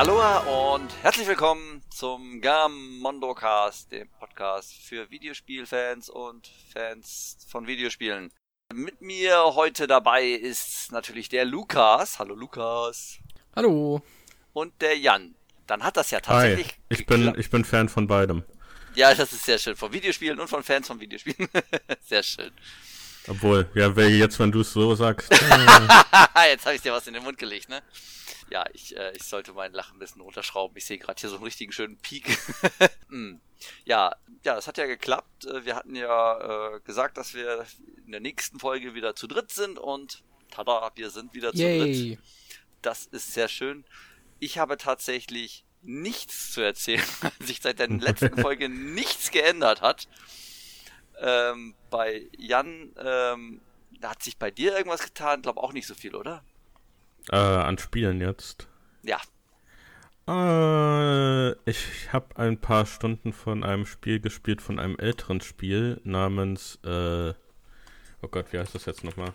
Aloha und herzlich willkommen zum Gamondo Cast, dem Podcast für Videospielfans und Fans von Videospielen. Mit mir heute dabei ist natürlich der Lukas. Hallo Lukas. Hallo. Und der Jan. Dann hat das ja tatsächlich. Hi, ich bin, ich bin Fan von beidem. Ja, das ist sehr schön. Von Videospielen und von Fans von Videospielen. sehr schön. Obwohl, ja, jetzt, wenn du es so sagst. jetzt habe ich dir was in den Mund gelegt, ne? Ja, ich, äh, ich sollte meinen Lachen ein bisschen runterschrauben. Ich sehe gerade hier so einen richtigen schönen Peak. hm. Ja, ja, es hat ja geklappt. Äh, wir hatten ja äh, gesagt, dass wir in der nächsten Folge wieder zu dritt sind und tada, wir sind wieder Yay. zu dritt. Das ist sehr schön. Ich habe tatsächlich nichts zu erzählen, weil sich seit der letzten Folge nichts geändert hat. Ähm, bei Jan, ähm, da hat sich bei dir irgendwas getan, glaube auch nicht so viel, oder? Äh, an Spielen jetzt. Ja. Äh, ich habe ein paar Stunden von einem Spiel gespielt, von einem älteren Spiel namens, äh, oh Gott, wie heißt das jetzt nochmal?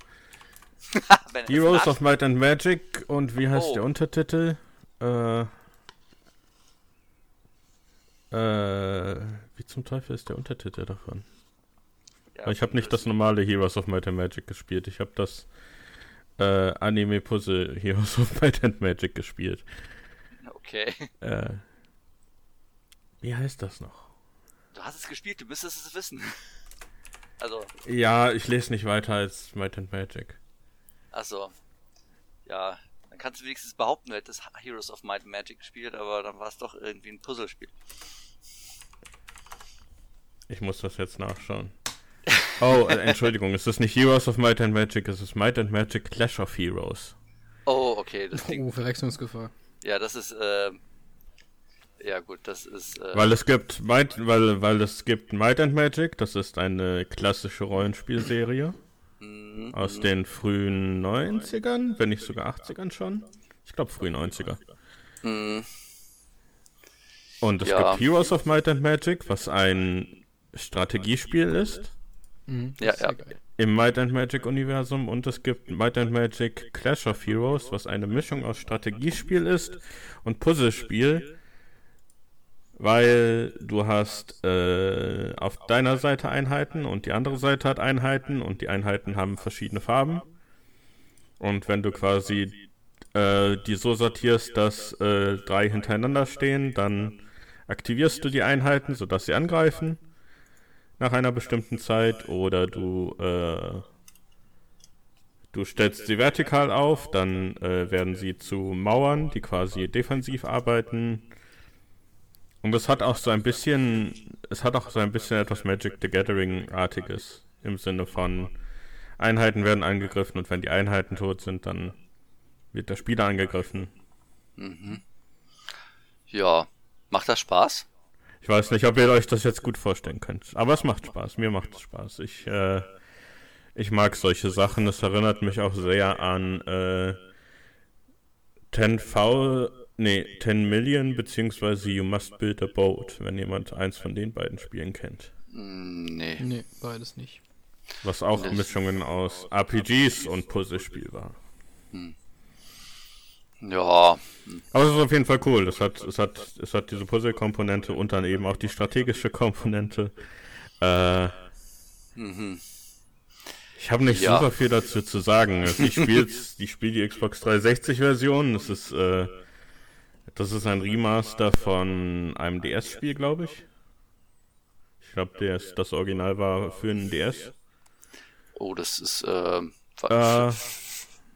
Heroes of Might and Magic und wie heißt oh. der Untertitel? Äh, äh, wie zum Teufel ist der Untertitel davon? Ja, ich habe nicht das normale Heroes of Might and Magic gespielt. Ich habe das äh, Anime Puzzle Heroes of Might and Magic gespielt. Okay. Äh, wie heißt das noch? Du hast es gespielt, du müsstest es wissen. Also. Ja, ich lese nicht weiter als Might and Magic. Achso. Ja, dann kannst du wenigstens behaupten, du hättest Heroes of Might and Magic gespielt, aber dann war es doch irgendwie ein Puzzlespiel. Ich muss das jetzt nachschauen. Oh, äh, Entschuldigung, es ist nicht Heroes of Might and Magic, es ist Might and Magic Clash of Heroes. Oh, okay. Das klingt... Oh, Verwechslungsgefahr. Ja, das ist, äh, ja gut, das ist. Äh... Weil es gibt Might, weil, weil es gibt Might and Magic, das ist eine klassische Rollenspielserie. Mhm. Aus den frühen 90ern, wenn nicht sogar 80ern schon. Ich glaube frühen 90er. Mhm. Und es ja. gibt Heroes of Might and Magic, was ein Strategiespiel ist. Mhm, ja, ja. Im Might and Magic Universum und es gibt Might and Magic Clash of Heroes, was eine Mischung aus Strategiespiel ist und Puzzlespiel, weil du hast äh, auf deiner Seite Einheiten und die andere Seite hat Einheiten und die Einheiten haben verschiedene Farben. Und wenn du quasi äh, die so sortierst, dass äh, drei hintereinander stehen, dann aktivierst du die Einheiten, sodass sie angreifen nach einer bestimmten Zeit oder du äh, du stellst sie vertikal auf, dann äh, werden sie zu Mauern, die quasi defensiv arbeiten. Und es hat auch so ein bisschen, es hat auch so ein bisschen etwas Magic the Gathering-artiges im Sinne von Einheiten werden angegriffen und wenn die Einheiten tot sind, dann wird der Spieler angegriffen. Mhm. Ja, macht das Spaß? Ich weiß nicht, ob ihr euch das jetzt gut vorstellen könnt. Aber es macht Spaß. Mir macht es Spaß. Ich, äh, ich mag solche Sachen. Es erinnert mich auch sehr an äh, 10V, nee, 10 Million beziehungsweise You Must Build a Boat, wenn jemand eins von den beiden Spielen kennt. Mm, nee. Nee, beides nicht. Was auch Mischungen aus RPGs und Puzzlespiel war. Hm. Ja. Aber es ist auf jeden Fall cool. Es hat, es hat, es hat diese Puzzle-Komponente und dann eben auch die strategische Komponente. Äh, mhm. Ich habe nicht ja. super viel dazu zu sagen. Also ich spiele spiel die Xbox 360-Version. Das ist, äh, das ist ein Remaster von einem DS-Spiel, glaube ich. Ich glaube, das Original war für einen DS. Oh, das ist, äh, äh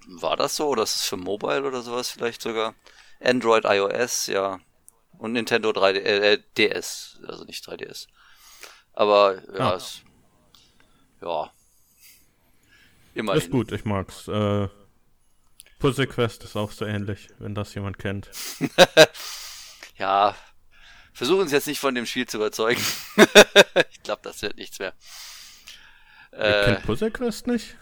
war das so? Oder ist es für Mobile oder sowas vielleicht sogar? Android, iOS, ja. Und Nintendo 3D, äh, äh DS, also nicht 3DS. Aber ja, ah. es, ja. Immerhin. Ist gut, ich mag's. Äh, Puzzle Quest ist auch so ähnlich, wenn das jemand kennt. ja, versuchen Sie jetzt nicht von dem Spiel zu überzeugen. ich glaube, das wird nichts mehr. Ihr äh, kennt Puzzle Quest nicht?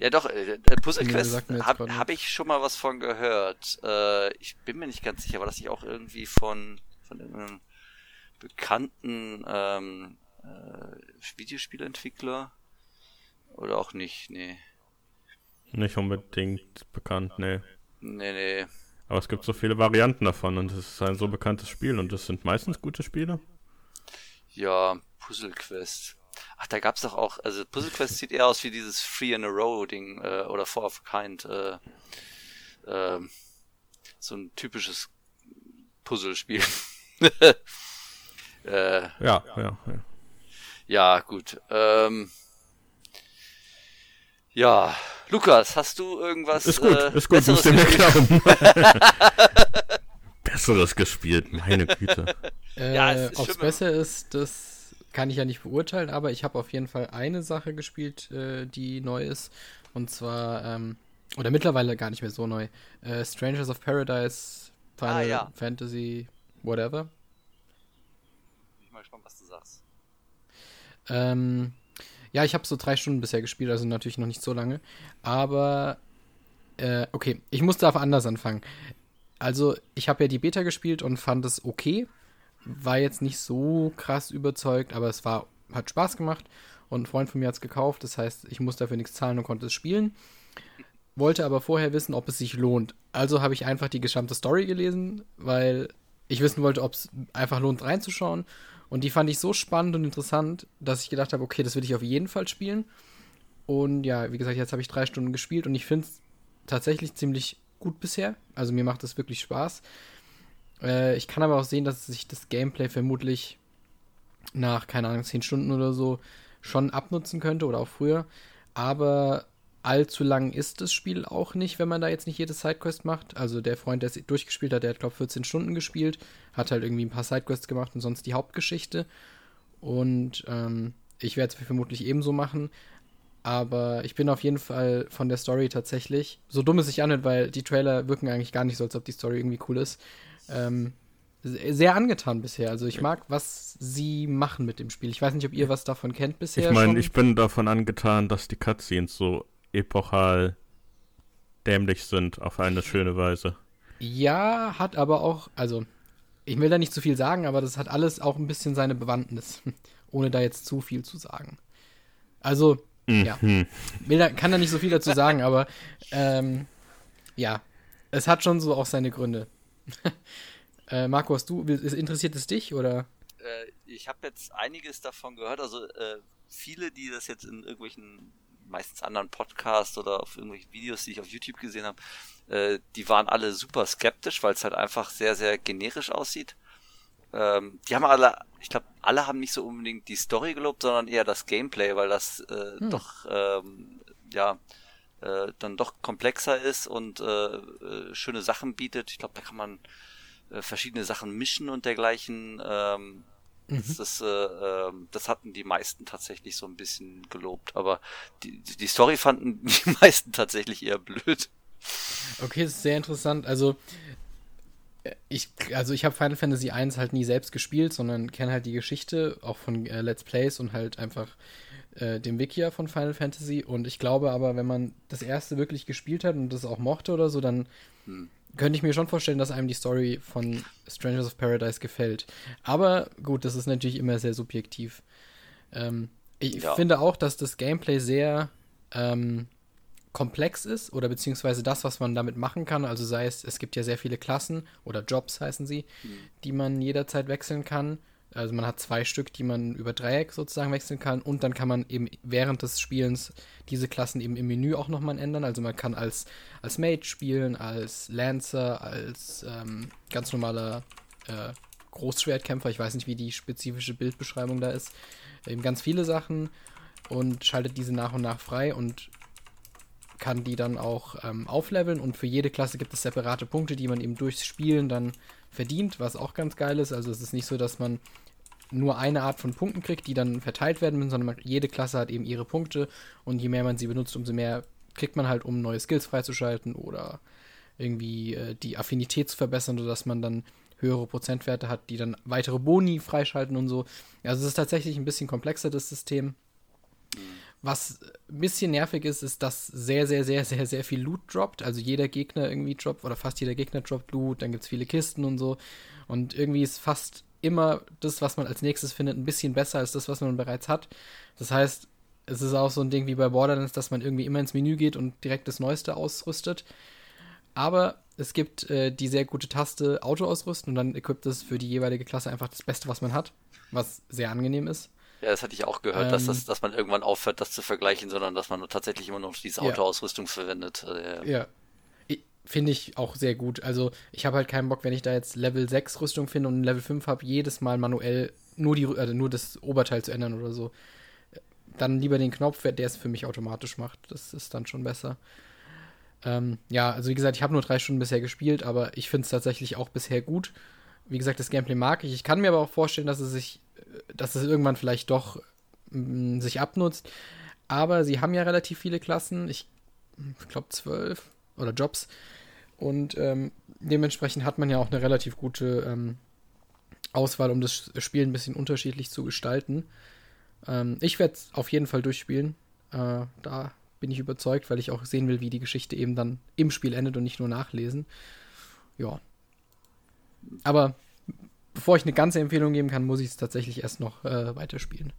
Ja, doch, äh, Puzzle Quest ja, habe hab ich schon mal was von gehört. Äh, ich bin mir nicht ganz sicher, war das nicht auch irgendwie von, von einem bekannten ähm, äh, Videospielentwickler? Oder auch nicht, nee. Nicht unbedingt bekannt, nee. Nee, nee. Aber es gibt so viele Varianten davon und es ist ein so bekanntes Spiel und es sind meistens gute Spiele. Ja, Puzzle Quest. Ach, da gab's doch auch, also Puzzle Quest sieht eher aus wie dieses Free in a Row Ding äh, oder Four of a Kind. Äh, äh, so ein typisches Puzzlespiel. äh, ja, ja, ja. Ja, gut. Ähm, ja, Lukas, hast du irgendwas? Ist gut, äh, ist gut, musst du mir glauben. Besseres gespielt, meine Güte. Äh, Ja, es ist Ob es schon- besser ist, das kann ich ja nicht beurteilen, aber ich habe auf jeden Fall eine Sache gespielt, äh, die neu ist. Und zwar, ähm, oder mittlerweile gar nicht mehr so neu. Äh, Strangers of Paradise, Final Ah, ja. Fantasy, whatever. Bin ich mal gespannt, was du sagst. Ähm, ja, ich habe so drei Stunden bisher gespielt, also natürlich noch nicht so lange. Aber, äh, okay, ich muss da anders anfangen. Also, ich habe ja die Beta gespielt und fand es okay. War jetzt nicht so krass überzeugt, aber es war, hat Spaß gemacht. Und ein Freund von mir hat es gekauft, das heißt, ich muss dafür nichts zahlen und konnte es spielen. Wollte aber vorher wissen, ob es sich lohnt. Also habe ich einfach die gesamte Story gelesen, weil ich wissen wollte, ob es einfach lohnt reinzuschauen. Und die fand ich so spannend und interessant, dass ich gedacht habe, okay, das will ich auf jeden Fall spielen. Und ja, wie gesagt, jetzt habe ich drei Stunden gespielt und ich finde es tatsächlich ziemlich gut bisher. Also mir macht es wirklich Spaß. Äh, ich kann aber auch sehen, dass sich das Gameplay vermutlich nach, keine Ahnung, zehn Stunden oder so schon abnutzen könnte oder auch früher. Aber allzu lang ist das Spiel auch nicht, wenn man da jetzt nicht jede Sidequest macht. Also der Freund, der es durchgespielt hat, der hat, glaube ich, 14 Stunden gespielt, hat halt irgendwie ein paar Sidequests gemacht und sonst die Hauptgeschichte. Und ähm, ich werde es vermutlich ebenso machen. Aber ich bin auf jeden Fall von der Story tatsächlich, so dumm es sich anhört, weil die Trailer wirken eigentlich gar nicht so, als ob die Story irgendwie cool ist, ähm, se- sehr angetan bisher. Also ich mag, was sie machen mit dem Spiel. Ich weiß nicht, ob ihr was davon kennt bisher. Ich meine, ich bin davon angetan, dass die Cutscenes so epochal dämlich sind auf eine schöne Weise. Ja, hat aber auch, also, ich will da nicht zu viel sagen, aber das hat alles auch ein bisschen seine Bewandtnis, ohne da jetzt zu viel zu sagen. Also, ja, Mhm. will da, kann da nicht so viel dazu sagen, aber ähm, ja, es hat schon so auch seine Gründe. Äh, Marco, hast du, interessiert es dich oder? Äh, ich habe jetzt einiges davon gehört, also äh, viele, die das jetzt in irgendwelchen meistens anderen Podcasts oder auf irgendwelchen Videos, die ich auf YouTube gesehen habe, äh, die waren alle super skeptisch, weil es halt einfach sehr, sehr generisch aussieht. Ähm, die haben alle, ich glaube, alle haben nicht so unbedingt die Story gelobt, sondern eher das Gameplay, weil das äh, Hm. doch, ähm, ja, äh, dann doch komplexer ist und äh, äh, schöne Sachen bietet. Ich glaube, da kann man äh, verschiedene Sachen mischen und dergleichen. Ähm, das, das, äh, ähm, das hatten die meisten tatsächlich so ein bisschen gelobt, aber die, die die Story fanden die meisten tatsächlich eher blöd. Okay, das ist sehr interessant. Also, äh, ich, also ich habe Final Fantasy 1 halt nie selbst gespielt, sondern kenne halt die Geschichte, auch von äh, Let's Plays und halt einfach äh, dem Wikia von Final Fantasy. Und ich glaube aber, wenn man das erste wirklich gespielt hat und das auch mochte oder so, dann Hm. könnte ich mir schon vorstellen, dass einem die Story von Strangers of Paradise gefällt. Aber gut, das ist natürlich immer sehr subjektiv. Ähm, ich Ja. finde auch, dass das Gameplay sehr ähm, komplex ist oder beziehungsweise das, was man damit machen kann. Also sei es, es gibt ja sehr viele Klassen oder Jobs heißen sie, die man jederzeit wechseln kann. Also man hat zwei Stück, die man über Dreieck sozusagen wechseln kann und dann kann man eben während des Spielens diese Klassen eben im Menü auch nochmal ändern. Also man kann als, als Mage spielen, als Lancer, als ähm, ganz normaler äh, Großschwertkämpfer. Ich weiß nicht, wie die spezifische Bildbeschreibung da ist. Eben ganz viele Sachen und schaltet diese nach und nach frei und kann die dann auch ähm, aufleveln und für jede Klasse gibt es separate Punkte, die man eben durchs Spielen dann verdient, was auch ganz geil ist. Also es ist nicht so, dass man nur eine Art von Punkten kriegt, die dann verteilt werden müssen, sondern jede Klasse hat eben ihre Punkte und je mehr man sie benutzt, umso mehr kriegt man halt, um neue Skills freizuschalten oder irgendwie äh, die Affinität zu verbessern, sodass man dann höhere Prozentwerte hat, die dann weitere Boni freischalten und so. Also es ist tatsächlich ein bisschen komplexer, das System. Was ein bisschen nervig ist, ist, dass sehr, sehr, sehr, sehr, sehr viel Loot droppt. Also jeder Gegner irgendwie droppt oder fast jeder Gegner droppt Loot, dann gibt es viele Kisten und so. Und irgendwie ist fast immer das, was man als nächstes findet, ein bisschen besser als das, was man bereits hat. Das heißt, es ist auch so ein Ding wie bei Borderlands, dass man irgendwie immer ins Menü geht und direkt das Neueste ausrüstet. Aber es gibt äh, die sehr gute Taste Auto ausrüsten und dann equipt es für die jeweilige Klasse einfach das Beste, was man hat, was sehr angenehm ist. Ja, das hatte ich auch gehört, Ähm, dass, das, dass man irgendwann aufhört, das zu vergleichen, sondern dass man tatsächlich immer noch diese Ja. Autoausrüstung verwendet. Also, ja. Finde ich auch sehr gut. Also, ich habe halt keinen Bock, wenn ich da jetzt Level 6 Rüstung finde und Level 5 habe, jedes Mal manuell nur, die, also nur das Oberteil zu ändern oder so. Dann lieber den Knopf, der es für mich automatisch macht. Das ist dann schon besser. Ähm, ja, also wie gesagt, ich habe nur drei Stunden bisher gespielt, aber ich finde es tatsächlich auch bisher gut. Wie gesagt, das Gameplay mag ich. Ich kann mir aber auch vorstellen, dass es sich, äh, dass es irgendwann vielleicht doch mm, sich abnutzt. Aber sie haben ja relativ viele Klassen. Ich glaube, zwölf oder Jobs. Und ähm, dementsprechend hat man ja auch eine relativ gute ähm, Auswahl, um das Spiel ein bisschen unterschiedlich zu gestalten. Ähm, ich werde es auf jeden Fall durchspielen. Äh, da bin ich überzeugt, weil ich auch sehen will, wie die Geschichte eben dann im Spiel endet und nicht nur nachlesen. Ja. Aber bevor ich eine ganze Empfehlung geben kann, muss ich es tatsächlich erst noch äh, weiterspielen.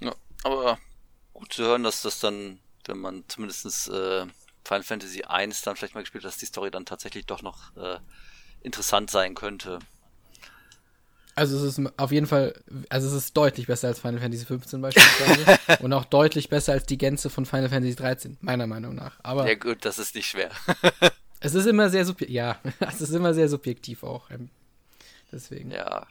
Ja, aber gut zu hören, dass das dann, wenn man zumindest äh, Final Fantasy 1 dann vielleicht mal gespielt dass die Story dann tatsächlich doch noch äh, interessant sein könnte. Also es ist auf jeden Fall, also es ist deutlich besser als Final Fantasy 15 beispielsweise und auch deutlich besser als die Gänze von Final Fantasy 13, meiner Meinung nach. Aber Ja gut, das ist nicht schwer. es ist immer sehr subjektiv, ja, es ist immer sehr subjektiv auch. ähm, Deswegen. Ja.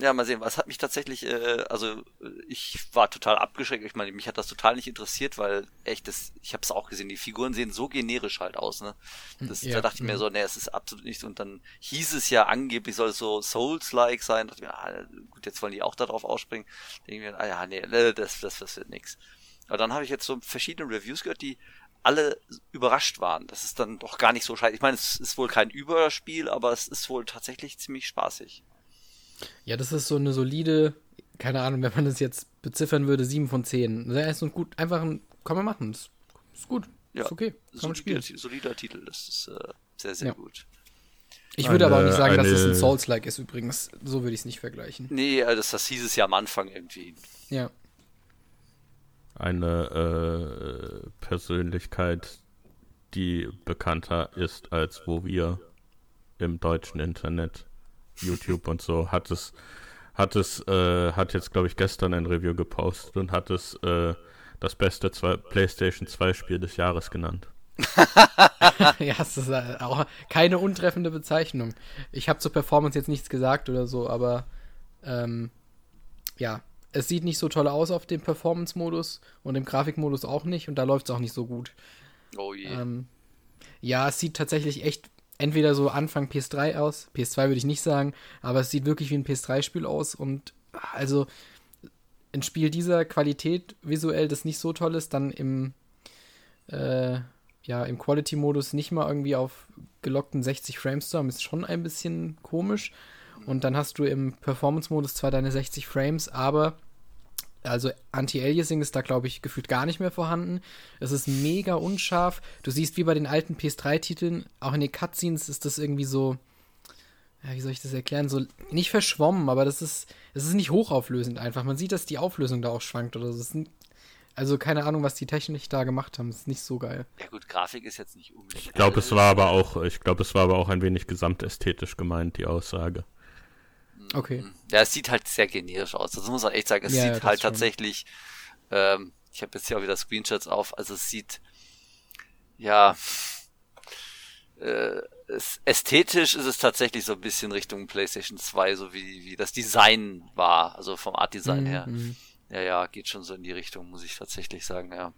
Ja, mal sehen, was hat mich tatsächlich, äh, also ich war total abgeschreckt. Ich meine, mich hat das total nicht interessiert, weil echt, das, ich habe es auch gesehen, die Figuren sehen so generisch halt aus, ne? Das, Ja, Da dachte ich mir so, nee, es ist absolut nichts. Und dann hieß es ja angeblich, soll es so Souls-like sein. Da dachte ich mir, ah, gut, jetzt wollen die auch darauf ausspringen. Denke ich mir, ah ja, nee, nee, das, das, das wird nix. Aber dann habe ich jetzt so verschiedene Reviews gehört, die alle überrascht waren. Das ist dann doch gar nicht so scheiße. Ich meine, es ist wohl kein Überspiel, aber es ist wohl tatsächlich ziemlich spaßig. Ja, das ist so eine solide, keine Ahnung, wenn man das jetzt beziffern würde, 7 von 10. Das ist so ein gut, einfach ein, kann man machen. Das ist gut. Ja, ist okay. Kann man spielen. solider, solider Titel, das ist äh, sehr, sehr Ja. gut. Ich würde aber auch Eine- nicht sagen, dass es ein eine- Souls-like ist übrigens. So würde ich es nicht vergleichen. Nee, äh, das, das hieß es ja am Anfang irgendwie. Ja. Eine äh, Persönlichkeit, die bekannter ist als wo wir im deutschen Internet, YouTube und so, hat es, hat es, äh, hat jetzt glaube ich gestern ein Review gepostet und hat es äh, das beste zwei, PlayStation 2 Spiel des Jahres genannt. ja, es ist äh, auch keine untreffende Bezeichnung. Ich habe zur Performance jetzt nichts gesagt oder so, aber ähm, ja, es sieht nicht so toll aus auf dem Performance-Modus und im Grafikmodus auch nicht und da läuft es auch nicht so gut. Oh je. Ähm, ja, es sieht tatsächlich echt entweder so Anfang PS3 aus, PS2 würde ich nicht sagen, aber es sieht wirklich wie ein PS3-Spiel aus und also ein Spiel dieser Qualität visuell, das nicht so toll ist, dann im äh, ja, im Quality-Modus nicht mal irgendwie auf gelockten 60 Frames zu haben, ist schon ein bisschen komisch. Und dann hast du im Performance-Modus zwar deine 60 Frames, aber also Anti-Aliasing ist da, glaube ich, gefühlt gar nicht mehr vorhanden. Es ist mega unscharf. Du siehst wie bei den alten PS3-Titeln, auch in den Cutscenes ist das irgendwie so, ja, wie soll ich das erklären? So nicht verschwommen, aber das ist, es ist nicht hochauflösend einfach. Man sieht, dass die Auflösung da auch schwankt oder so. Es sind, also keine Ahnung, was die technisch da gemacht haben. Das ist nicht so geil. ja gut, Grafik ist jetzt nicht unbedingt. Ich glaube, es war aber auch, ich glaube, es war aber auch ein wenig gesamtästhetisch gemeint, die Aussage. Okay. Ja, es sieht halt sehr generisch aus. Das muss man echt sagen. Es Ja, sieht halt schon. tatsächlich. Ähm, ich habe jetzt hier auch wieder Screenshots auf. Also es sieht ja äh, es, ästhetisch ist es tatsächlich so ein bisschen Richtung PlayStation 2, so wie, wie das Design war, also vom Art Design Mhm, her. mhm. Ja, ja, geht schon so in die Richtung, muss ich tatsächlich sagen, ja.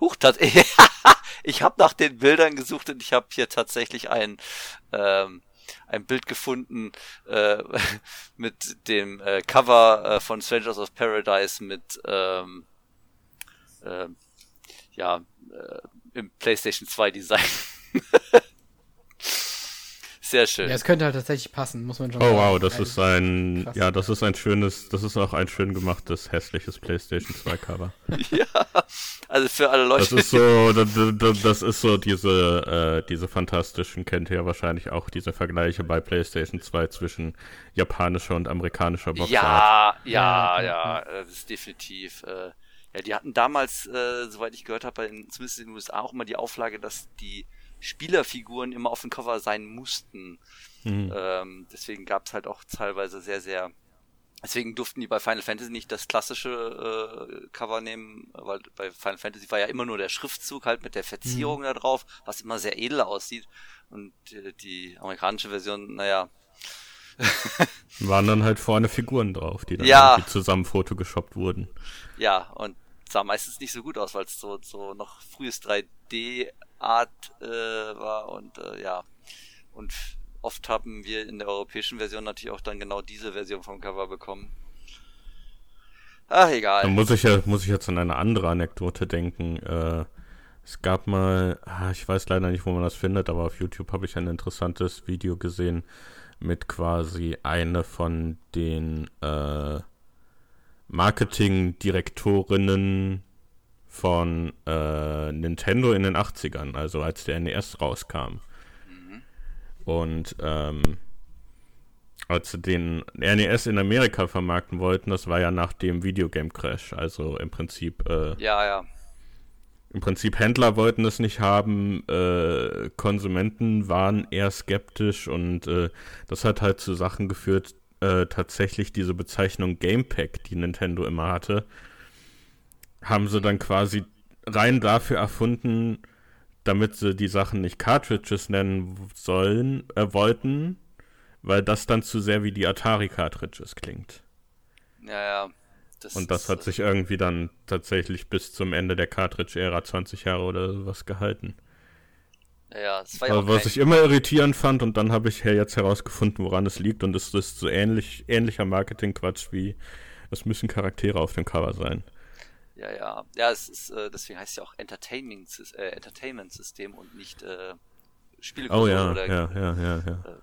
Huch, ich habe nach den Bildern gesucht und ich habe hier tatsächlich ein ähm, ein Bild gefunden äh, mit dem äh, Cover äh, von Strangers of Paradise mit ähm, äh, ja äh, im PlayStation 2 Design. Sehr schön. Ja, es könnte halt tatsächlich passen, muss man schon Oh sagen. wow, das Also, ist ein, krass. ja, das ist ein schönes, das ist auch ein schön gemachtes, hässliches PlayStation 2 Cover. ja, also für alle Leute. Das ist so, das, das- das ist so diese, äh, diese fantastischen, kennt ihr ja wahrscheinlich auch, diese Vergleiche bei PlayStation 2 zwischen japanischer und amerikanischer Boxart. Ja, ja, Ja, das ist definitiv. Äh, ja, die hatten damals, äh, soweit ich gehört habe, in, zumindest in den USA auch immer die Auflage, dass die Spielerfiguren immer auf dem Cover sein mussten. Mhm. Ähm, deswegen gab es halt auch teilweise sehr, sehr Deswegen durften die bei Final Fantasy nicht das klassische äh, Cover nehmen, weil bei Final Fantasy war ja immer nur der Schriftzug halt mit der Verzierung mhm. da drauf, was immer sehr edel aussieht. Und äh, die amerikanische Version, naja. Waren dann halt vorne Figuren drauf, die dann ja. irgendwie zusammen photogeshoppt wurden. Ja, und sah meistens nicht so gut aus, weil es so, so noch frühes 3D-Art äh, war und äh, ja. Und oft haben wir in der europäischen Version natürlich auch dann genau diese Version vom Cover bekommen. Ach, egal. Dann muss ich ja, muss ich jetzt an eine andere Anekdote denken. Äh, es gab mal, ah, ich weiß leider nicht, wo man das findet, aber auf YouTube habe ich ein interessantes Video gesehen mit quasi eine von den äh, Marketingdirektorinnen von äh, Nintendo in den 80ern, also als der NES rauskam. Und ähm, als sie den NES in Amerika vermarkten wollten, das war ja nach dem Videogame Crash. Also im Prinzip. Äh, ja, ja. Im Prinzip Händler wollten es nicht haben, äh, Konsumenten waren eher skeptisch und äh, das hat halt zu Sachen geführt, äh, tatsächlich diese Bezeichnung Gamepack, die Nintendo immer hatte, haben sie dann quasi rein dafür erfunden, damit sie die Sachen nicht Cartridges nennen sollen, äh, wollten, weil das dann zu sehr wie die Atari-Cartridges klingt. Ja, ja. Das und das hat sich irgendwie dann tatsächlich bis zum Ende der Cartridge-Ära 20 Jahre oder was gehalten. Ja, das war ja auch Was ich immer irritierend fand und dann habe ich ja jetzt herausgefunden, woran es liegt und es ist so ähnlich, ähnlicher Marketing-Quatsch wie es müssen Charaktere auf dem Cover sein. Ja, ja. Ja, es ist, äh, deswegen heißt es ja auch Entertainment, äh, Entertainment System und nicht äh, Spielekonsole. Oh ja, oder, ja, ja, ja, ja. Äh,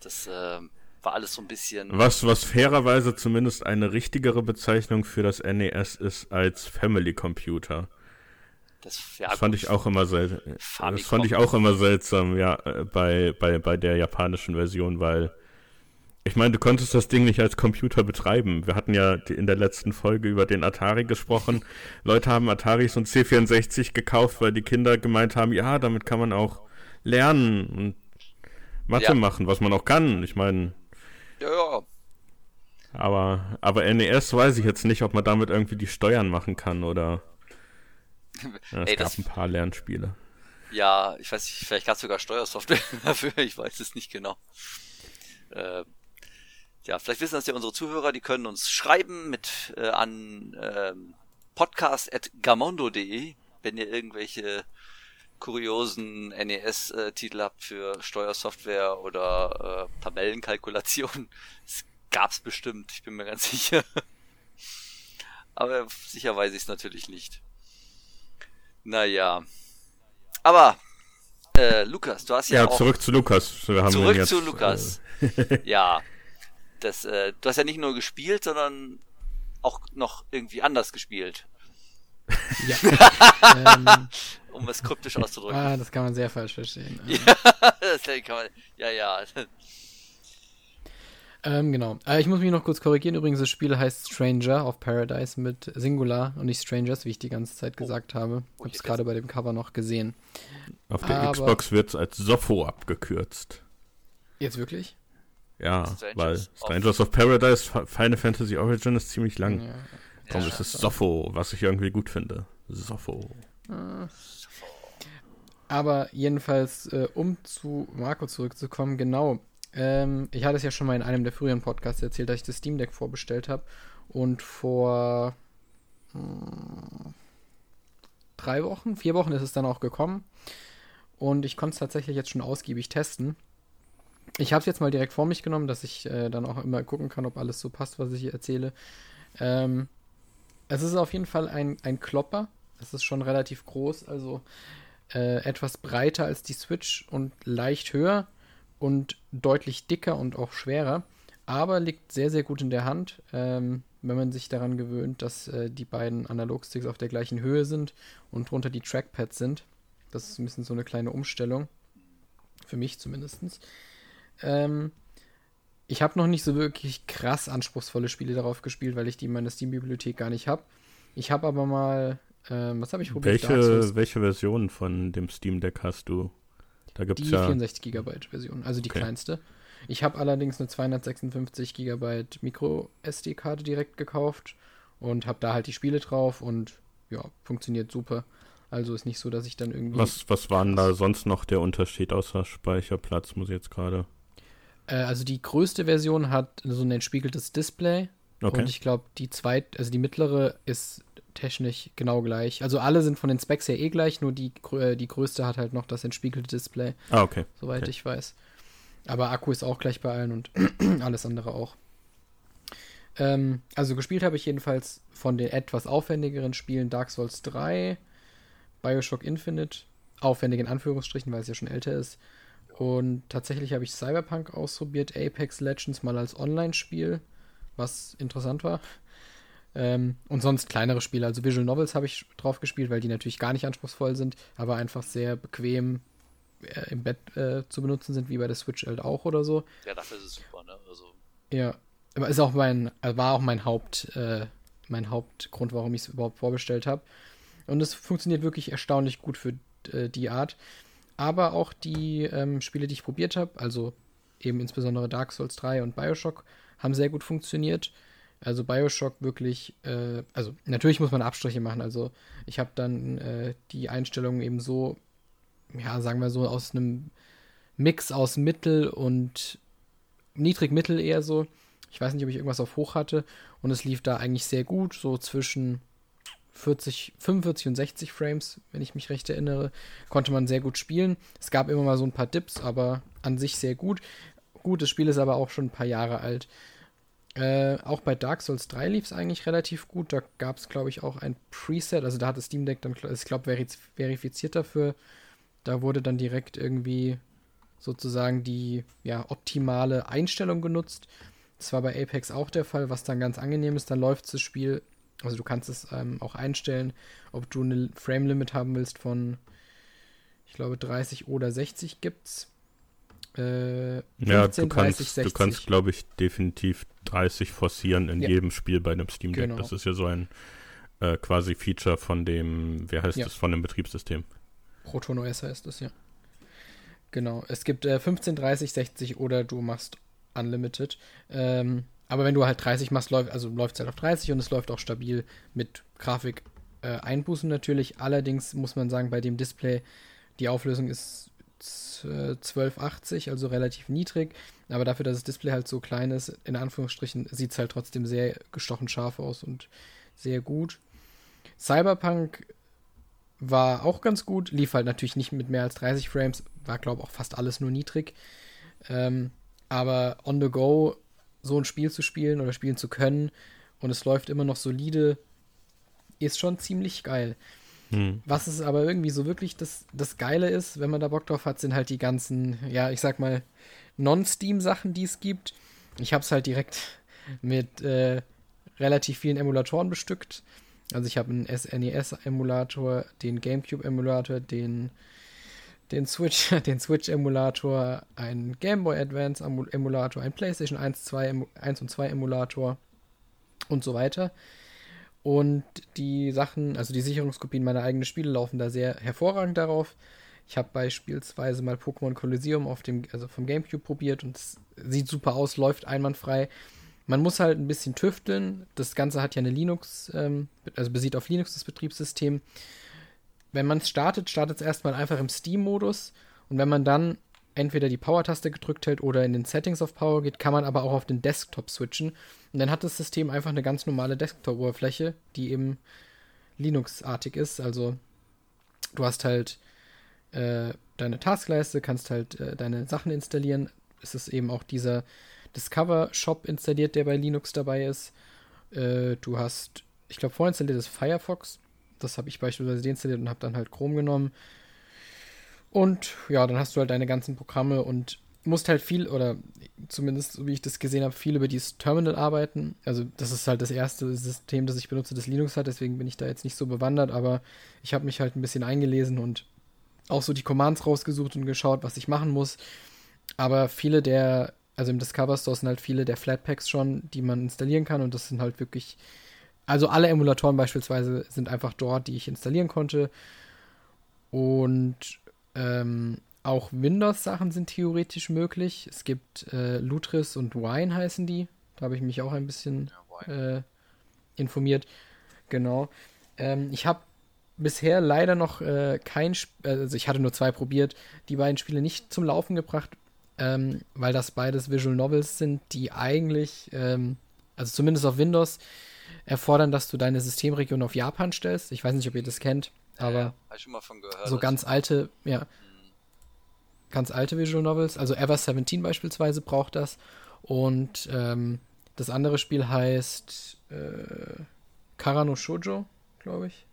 das äh, war alles so ein bisschen. Was, was fairerweise zumindest eine richtigere Bezeichnung für das NES ist als Family Computer. Das, ja, das fand ich auch immer seltsam. Das fand ich auch immer seltsam, ja, äh, bei, bei, bei der japanischen Version, weil ich meine, du konntest das Ding nicht als Computer betreiben. Wir hatten ja in der letzten Folge über den Atari gesprochen. Leute haben Ataris und C64 gekauft, weil die Kinder gemeint haben, ja, damit kann man auch lernen und Mathe ja. machen, was man auch kann. Ich meine. Ja, ja. Aber, aber NES weiß ich jetzt nicht, ob man damit irgendwie die Steuern machen kann oder. Ja, es Ey, gab ein paar Lernspiele. Ja, ich weiß nicht, vielleicht gab es sogar Steuersoftware dafür, ich weiß es nicht genau. Äh, ja, vielleicht wissen das ja unsere Zuhörer, die können uns schreiben mit äh, an ähm, podcast.gamondo.de, wenn ihr irgendwelche kuriosen NES-Titel habt für Steuersoftware oder äh, Tabellenkalkulation. Es gab's bestimmt, ich bin mir ganz sicher. Aber sicher weiß ich es natürlich nicht. Naja. Aber, äh, Lukas, du hast ja, ja auch... zurück zu Lukas. Wir haben zurück jetzt, zu Lukas. Äh... ja, das, äh, du hast ja nicht nur gespielt, sondern auch noch irgendwie anders gespielt. Ja. ähm, um es kryptisch auszudrücken. Ah, das kann man sehr falsch verstehen. ja, das kann man, ja, ja. Ähm, genau. Äh, ich muss mich noch kurz korrigieren. Übrigens, das Spiel heißt Stranger of Paradise mit Singular und nicht Strangers, wie ich die ganze Zeit oh. gesagt habe. Ich habe es gerade bei dem Cover noch gesehen. Auf der Aber Xbox wird es als Soffo abgekürzt. Jetzt wirklich? Ja, Strangers weil Strangers of, of Paradise, Final Fantasy Origin ist ziemlich lang. Ja. Darum ja, ist es Soffo, was ich irgendwie gut finde. Soffo. Ah. Aber jedenfalls, äh, um zu Marco zurückzukommen, genau. Ähm, ich hatte es ja schon mal in einem der früheren Podcasts erzählt, dass ich das Steam Deck vorbestellt habe. Und vor hm, drei Wochen, vier Wochen ist es dann auch gekommen. Und ich konnte es tatsächlich jetzt schon ausgiebig testen. Ich habe es jetzt mal direkt vor mich genommen, dass ich äh, dann auch immer gucken kann, ob alles so passt, was ich hier erzähle. Ähm, es ist auf jeden Fall ein, ein Klopper. Es ist schon relativ groß, also äh, etwas breiter als die Switch und leicht höher und deutlich dicker und auch schwerer. Aber liegt sehr, sehr gut in der Hand, ähm, wenn man sich daran gewöhnt, dass äh, die beiden Analogsticks auf der gleichen Höhe sind und drunter die Trackpads sind. Das ist ein bisschen so eine kleine Umstellung. Für mich zumindest. Ähm, ich habe noch nicht so wirklich krass anspruchsvolle Spiele darauf gespielt, weil ich die in meiner Steam-Bibliothek gar nicht habe. Ich habe aber mal, ähm, was habe ich probiert? Welche, welche Version von dem Steam Deck hast du? Da gibt's die ja 64 GB Version, also die Okay. kleinste. Ich habe allerdings eine 256 GB Micro SD-Karte direkt gekauft und habe da halt die Spiele drauf und ja, funktioniert super. Also ist nicht so, dass ich dann irgendwie. Was, was war denn da sonst noch der Unterschied außer Speicherplatz, muss ich jetzt gerade. Äh, also die größte Version hat so ein entspiegeltes Display Okay. und ich glaube die zweit, also die mittlere ist technisch genau gleich. Also alle sind von den Specs her eh gleich, nur die, äh, die größte hat halt noch das entspiegelte Display. ah, okay. soweit Okay. ich weiß. Aber Akku ist auch gleich bei allen und alles andere auch. Ähm, also gespielt habe ich jedenfalls von den etwas aufwendigeren Spielen Dark Souls 3, Bioshock Infinite, aufwendig in Anführungsstrichen, weil es ja schon älter ist. Und tatsächlich habe ich Cyberpunk ausprobiert, Apex Legends mal als Online-Spiel, was interessant war. Ähm, und sonst kleinere Spiele, also Visual Novels habe ich drauf gespielt, weil die natürlich gar nicht anspruchsvoll sind, aber einfach sehr bequem äh, im Bett äh, zu benutzen sind, wie bei der Switch halt auch oder so. Ja, dafür ist es super, ne? Also, Ja, aber ist auch mein, äh, war auch mein Haupt, äh, mein Hauptgrund, warum ich es überhaupt vorbestellt habe. Und es funktioniert wirklich erstaunlich gut für äh, die Art. Aber auch die ähm, Spiele, die ich probiert habe, also eben insbesondere Dark Souls 3 und Bioshock, haben sehr gut funktioniert. Also Bioshock wirklich, äh, also natürlich muss man Abstriche machen. Also ich habe dann äh, die Einstellungen eben so, ja, sagen wir so, aus einem Mix aus Mittel und niedrig-mittel eher so. Ich weiß nicht, ob ich irgendwas auf hoch hatte. Und es lief da eigentlich sehr gut, so zwischen 40, 45 und 60 Frames, wenn ich mich recht erinnere, konnte man sehr gut spielen. Es gab immer mal so ein paar Dips, aber an sich sehr gut. Gut, das Spiel ist aber auch schon ein paar Jahre alt. Äh, auch bei Dark Souls 3 lief es eigentlich relativ gut. Da gab es, glaube ich, auch ein Preset. Also da hat das Steam Deck dann, ich glaube, veriz verifiziert dafür. Da wurde dann direkt irgendwie sozusagen die ja, optimale Einstellung genutzt. Das war bei Apex auch der Fall, was dann ganz angenehm ist. Dann läuft das Spiel, also du kannst es ähm, auch einstellen, ob du eine Frame Limit haben willst von, ich glaube, 30 oder 60 gibt's. Äh, Ja, 15, du kannst, 30, du 60. kannst, glaube ich, definitiv 30 forcieren in Ja. jedem Spiel bei einem Steam Deck. Genau. Das ist ja so ein äh, quasi Feature von dem, wer heißt Ja. das, von dem Betriebssystem. Proton OS heißt das, ja. Genau. Es gibt äh, 15, 30, 60 oder du machst Unlimited. Ähm, aber wenn du halt 30 machst, läuft, also läuft es halt auf 30 und es läuft auch stabil mit Grafik äh, Einbußen natürlich. Allerdings muss man sagen, bei dem Display, die Auflösung ist z- äh, 1280, also relativ niedrig. Aber dafür, dass das Display halt so klein ist, in Anführungsstrichen, sieht es halt trotzdem sehr gestochen scharf aus und sehr gut. Cyberpunk war auch ganz gut, lief halt natürlich nicht mit mehr als 30 Frames, war glaube auch fast alles nur niedrig. Ähm, aber on the go so ein Spiel zu spielen oder spielen zu können und es läuft immer noch solide, ist schon ziemlich geil. Hm. Was es aber irgendwie so wirklich das, das Geile ist, wenn man da Bock drauf hat, sind halt die ganzen, ja, ich sag mal, Non-Steam-Sachen, die es gibt. Ich hab's halt direkt mit äh, relativ vielen Emulatoren bestückt. Also ich habe einen SNES-Emulator, den GameCube-Emulator, den, den Switch, den Switch-Emulator, einen Game Boy Advance-Emulator, einen PlayStation 1, 2, Emu- 1 und 2 Emulator und so weiter. Und die Sachen, also die Sicherungskopien meiner eigenen Spiele laufen da sehr hervorragend darauf. Ich habe beispielsweise mal Pokémon Coliseum auf dem, also vom GameCube probiert und es sieht super aus, läuft einwandfrei. Man muss halt ein bisschen tüfteln. Das Ganze hat ja eine Linux, ähm, also basiert auf Linux das Betriebssystem. Wenn man es startet, startet es erstmal einfach im Steam-Modus. Und wenn man dann entweder die Power-Taste gedrückt hält oder in den Settings of Power geht, kann man aber auch auf den Desktop switchen. Und dann hat das System einfach eine ganz normale Desktop-Oberfläche, die eben Linux-artig ist. Also du hast halt äh, deine Taskleiste, kannst halt äh, deine Sachen installieren. Es ist eben auch dieser Discover-Shop installiert, der bei Linux dabei ist. Äh, du hast, ich glaube, vorinstalliert ist Firefox. Das habe ich beispielsweise deinstalliert und habe dann halt Chrome genommen. Und ja, dann hast du halt deine ganzen Programme und musst halt viel, oder zumindest so wie ich das gesehen habe, viel über dieses Terminal arbeiten. Also das ist halt das erste System, das ich benutze, das Linux hat, deswegen bin ich da jetzt nicht so bewandert, aber ich habe mich halt ein bisschen eingelesen und auch so die Commands rausgesucht und geschaut, was ich machen muss. Aber viele der, also im Discover Store sind halt viele der Flatpaks schon, die man installieren kann und das sind halt wirklich, also alle Emulatoren beispielsweise sind einfach dort, die ich installieren konnte. Und ähm, auch Windows-Sachen sind theoretisch möglich. Es gibt äh, Lutris und Wine heißen die. Da habe ich mich auch ein bisschen äh, informiert. Genau. Ähm, ich habe bisher leider noch äh, kein, Sp also ich hatte nur zwei probiert, die beiden Spiele nicht zum Laufen gebracht, ähm, weil das beides Visual Novels sind, die eigentlich, ähm, also zumindest auf Windows, erfordern, dass du deine Systemregion auf Japan stellst. Ich weiß nicht, ob ihr das kennt, aber ja, so ganz alte, ja, mhm. ganz alte Visual Novels, also Ever 17 beispielsweise braucht das und ähm, das andere Spiel heißt äh, Karano Shoujo, glaube ich.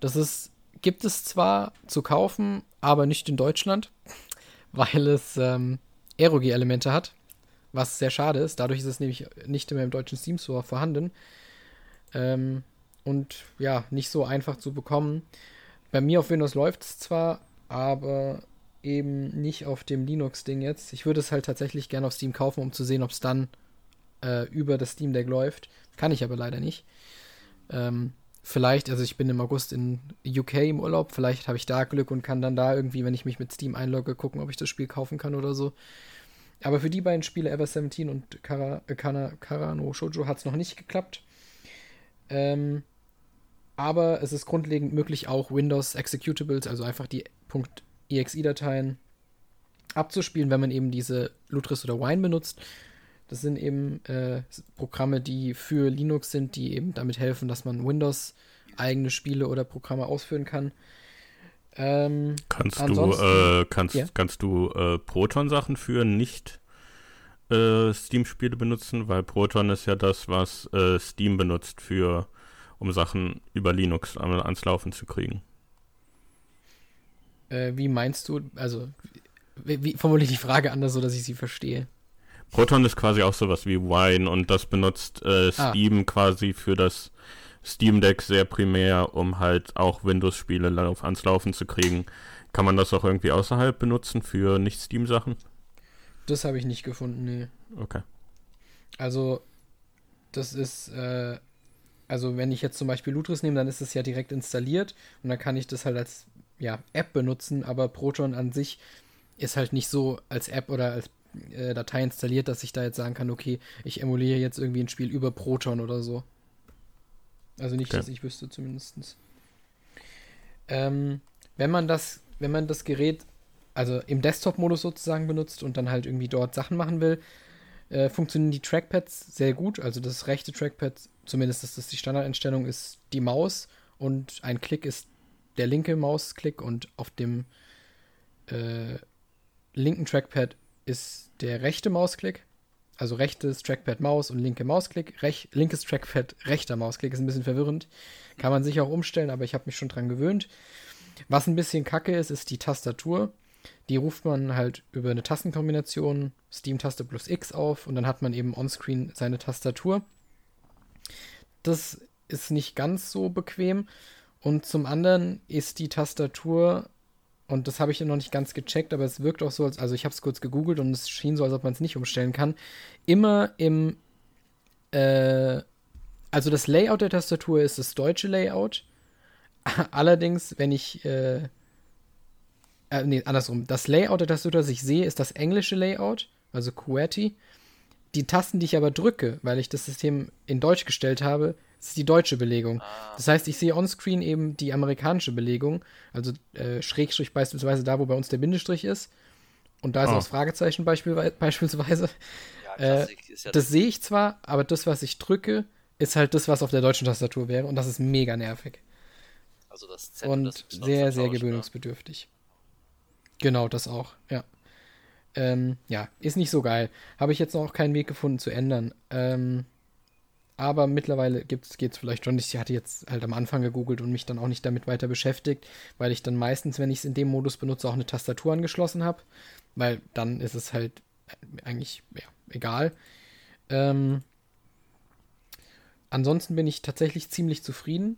Das ist, gibt es zwar zu kaufen, aber nicht in Deutschland, weil es ähm, Eroge-Elemente hat, was sehr schade ist. Dadurch ist es nämlich nicht mehr im deutschen Steam Store vorhanden. Ähm, und ja, nicht so einfach zu bekommen. Bei mir auf Windows läuft es zwar, aber eben nicht auf dem Linux-Ding jetzt. Ich würde es halt tatsächlich gerne auf Steam kaufen, um zu sehen, ob es dann äh, über das Steam Deck läuft. Kann ich aber leider nicht. Ähm, vielleicht, also ich bin im August in UK im Urlaub, vielleicht habe ich da Glück und kann dann da irgendwie, wenn ich mich mit Steam einlogge, gucken, ob ich das Spiel kaufen kann oder so. Aber für die beiden Spiele, Ever 17 und Kara, äh, Karano Shoujo, hat es noch nicht geklappt. Ähm, aber es ist grundlegend möglich, auch Windows Executables, also einfach die .exe-Dateien abzuspielen, wenn man eben diese Lutris oder Wine benutzt. Das sind eben äh, Programme, die für Linux sind, die eben damit helfen, dass man Windows eigene Spiele oder Programme ausführen kann. Ähm, kannst, du, äh, kannst, ja? kannst du äh, Proton-Sachen für nicht äh, Steam-Spiele benutzen? Weil Proton ist ja das, was äh, Steam benutzt für, um Sachen über Linux ans Laufen zu kriegen. Äh, wie meinst du, also wie, wie formuliere ich die Frage anders, so dass ich sie verstehe? Proton ist quasi auch sowas wie Wine und das benutzt äh, ah. Steam ah. quasi für das Steam Deck sehr primär, um halt auch Windows-Spiele ans Laufen zu kriegen. Kann man das auch irgendwie außerhalb benutzen für Nicht-Steam-Sachen? Das habe ich nicht gefunden, nee. Okay. Also, das ist, äh, also wenn ich jetzt zum Beispiel Lutris nehme, dann ist es ja direkt installiert und dann kann ich das halt als ja, App benutzen, aber Proton an sich ist halt nicht so als App oder als äh, Datei installiert, dass ich da jetzt sagen kann, okay, ich emuliere jetzt irgendwie ein Spiel über Proton oder so. Also nicht, okay. dass ich wüsste zumindest. Ähm, wenn man das, wenn man das Gerät, also im Desktop-Modus sozusagen benutzt und dann halt irgendwie dort Sachen machen will, äh, funktionieren die Trackpads sehr gut. Also das rechte Trackpad, zumindest ist das die Standardeinstellung, ist die Maus und ein Klick ist der linke Mausklick und auf dem äh, linken Trackpad ist der rechte Mausklick. Also rechtes Trackpad Maus und linke Mausklick. Rech linkes Trackpad rechter Mausklick ist ein bisschen verwirrend. Kann man sich auch umstellen, aber ich habe mich schon dran gewöhnt. Was ein bisschen kacke ist, ist die Tastatur. Die ruft man halt über eine Tastenkombination Steam-Taste plus X auf und dann hat man eben onscreen seine Tastatur. Das ist nicht ganz so bequem. Und zum anderen ist die Tastatur und das habe ich noch nicht ganz gecheckt, aber es wirkt auch so, als, also ich habe es kurz gegoogelt und es schien so, als ob man es nicht umstellen kann. Immer im, äh, also das Layout der Tastatur ist das deutsche Layout. Allerdings, wenn ich, äh, äh, nee, andersrum. Das Layout der Tastatur, das ich sehe, ist das englische Layout, also QWERTY. Die Tasten, die ich aber drücke, weil ich das System in Deutsch gestellt habe, das ist die deutsche Belegung. Ah. Das heißt, ich sehe onscreen eben die amerikanische Belegung, also äh, Schrägstrich beispielsweise da, wo bei uns der Bindestrich ist. Und da ist oh. auch das Fragezeichen beispiel, beispielsweise. Ja, äh, ja das sehe ich zwar, aber das, was ich drücke, ist halt das, was auf der deutschen Tastatur wäre. Und das ist mega nervig. Also das Z, Und das sehr, sehr gewöhnungsbedürftig. Genau, das auch, ja. Ähm, ja, ist nicht so geil. Habe ich jetzt noch keinen Weg gefunden zu ändern. Ähm, aber mittlerweile geht es vielleicht schon. Ich hatte jetzt halt am Anfang gegoogelt und mich dann auch nicht damit weiter beschäftigt, weil ich dann meistens, wenn ich es in dem Modus benutze, auch eine Tastatur angeschlossen habe. Weil dann ist es halt eigentlich ja, egal. Ähm, ansonsten bin ich tatsächlich ziemlich zufrieden.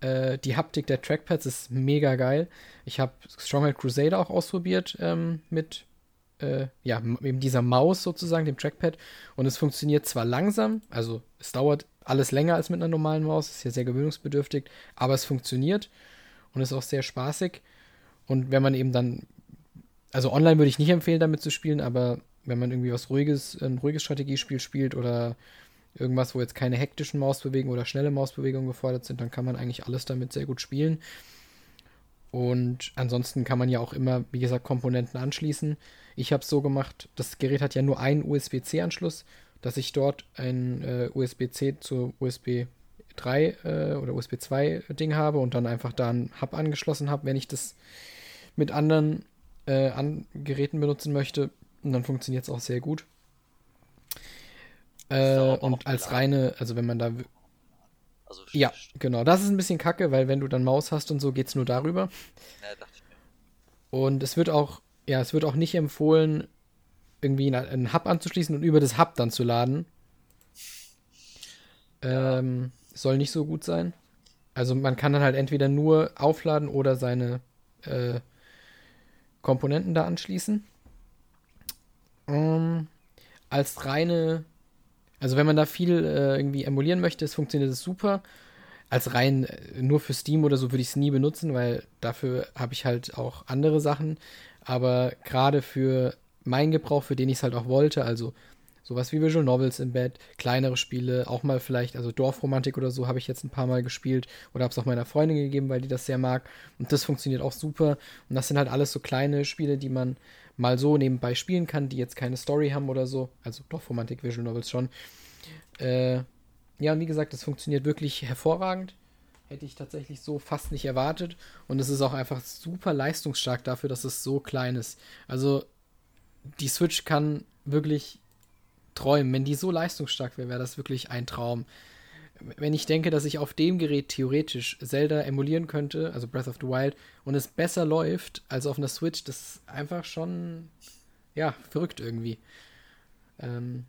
Äh, die Haptik der Trackpads ist mega geil. Ich habe Stronghold Crusader auch ausprobiert ähm, mit äh, ja, eben dieser Maus sozusagen, dem Trackpad. Und es funktioniert zwar langsam, also es dauert alles länger als mit einer normalen Maus, ist ja sehr gewöhnungsbedürftig, aber es funktioniert und ist auch sehr spaßig. Und wenn man eben dann also online würde ich nicht empfehlen, damit zu spielen, aber wenn man irgendwie was ruhiges, ein ruhiges Strategiespiel spielt oder irgendwas, wo jetzt keine hektischen Mausbewegungen oder schnelle Mausbewegungen gefordert sind, dann kann man eigentlich alles damit sehr gut spielen. Und ansonsten kann man ja auch immer, wie gesagt, Komponenten anschließen. Ich habe es so gemacht, das Gerät hat ja nur einen USB-C-Anschluss, dass ich dort ein äh, USB-C zu USB 3 äh, oder USB 2 Ding habe und dann einfach da einen Hub angeschlossen habe, wenn ich das mit anderen äh, an Geräten benutzen möchte. Und dann funktioniert es auch sehr gut. Äh, und als reine, also wenn man da. Also ja, genau. Das ist ein bisschen kacke, weil wenn du dann Maus hast und so, geht es nur darüber. Ja, dachte ich mir. Und es wird auch, ja, es wird auch nicht empfohlen, irgendwie einen Hub anzuschließen und über das Hub dann zu laden. Ähm, soll nicht so gut sein. Also man kann dann halt entweder nur aufladen oder seine äh, Komponenten da anschließen. Ähm, als reine, also wenn man da viel äh, irgendwie emulieren möchte, es funktioniert es super. Als rein äh, nur für Steam oder so würde ich es nie benutzen, weil dafür habe ich halt auch andere Sachen. Aber gerade für meinen Gebrauch, für den ich es halt auch wollte, also sowas wie Visual Novels im Bett, kleinere Spiele, auch mal vielleicht, also Dorfromantik oder so habe ich jetzt ein paar Mal gespielt oder habe es auch meiner Freundin gegeben, weil die das sehr mag. Und das funktioniert auch super. Und das sind halt alles so kleine Spiele, die man mal so nebenbei spielen kann, die jetzt keine Story haben oder so. Also Dorfromantik, Visual Novels schon. Äh, ja, und wie gesagt, das funktioniert wirklich hervorragend. Hätte ich tatsächlich so fast nicht erwartet. Und es ist auch einfach super leistungsstark dafür, dass es so klein ist. Also die Switch kann wirklich träumen. Wenn die so leistungsstark wäre, wäre das wirklich ein Traum. Wenn ich denke, dass ich auf dem Gerät theoretisch Zelda emulieren könnte, also Breath of the Wild, und es besser läuft als auf einer Switch, das ist einfach schon, ja, verrückt irgendwie. Ähm,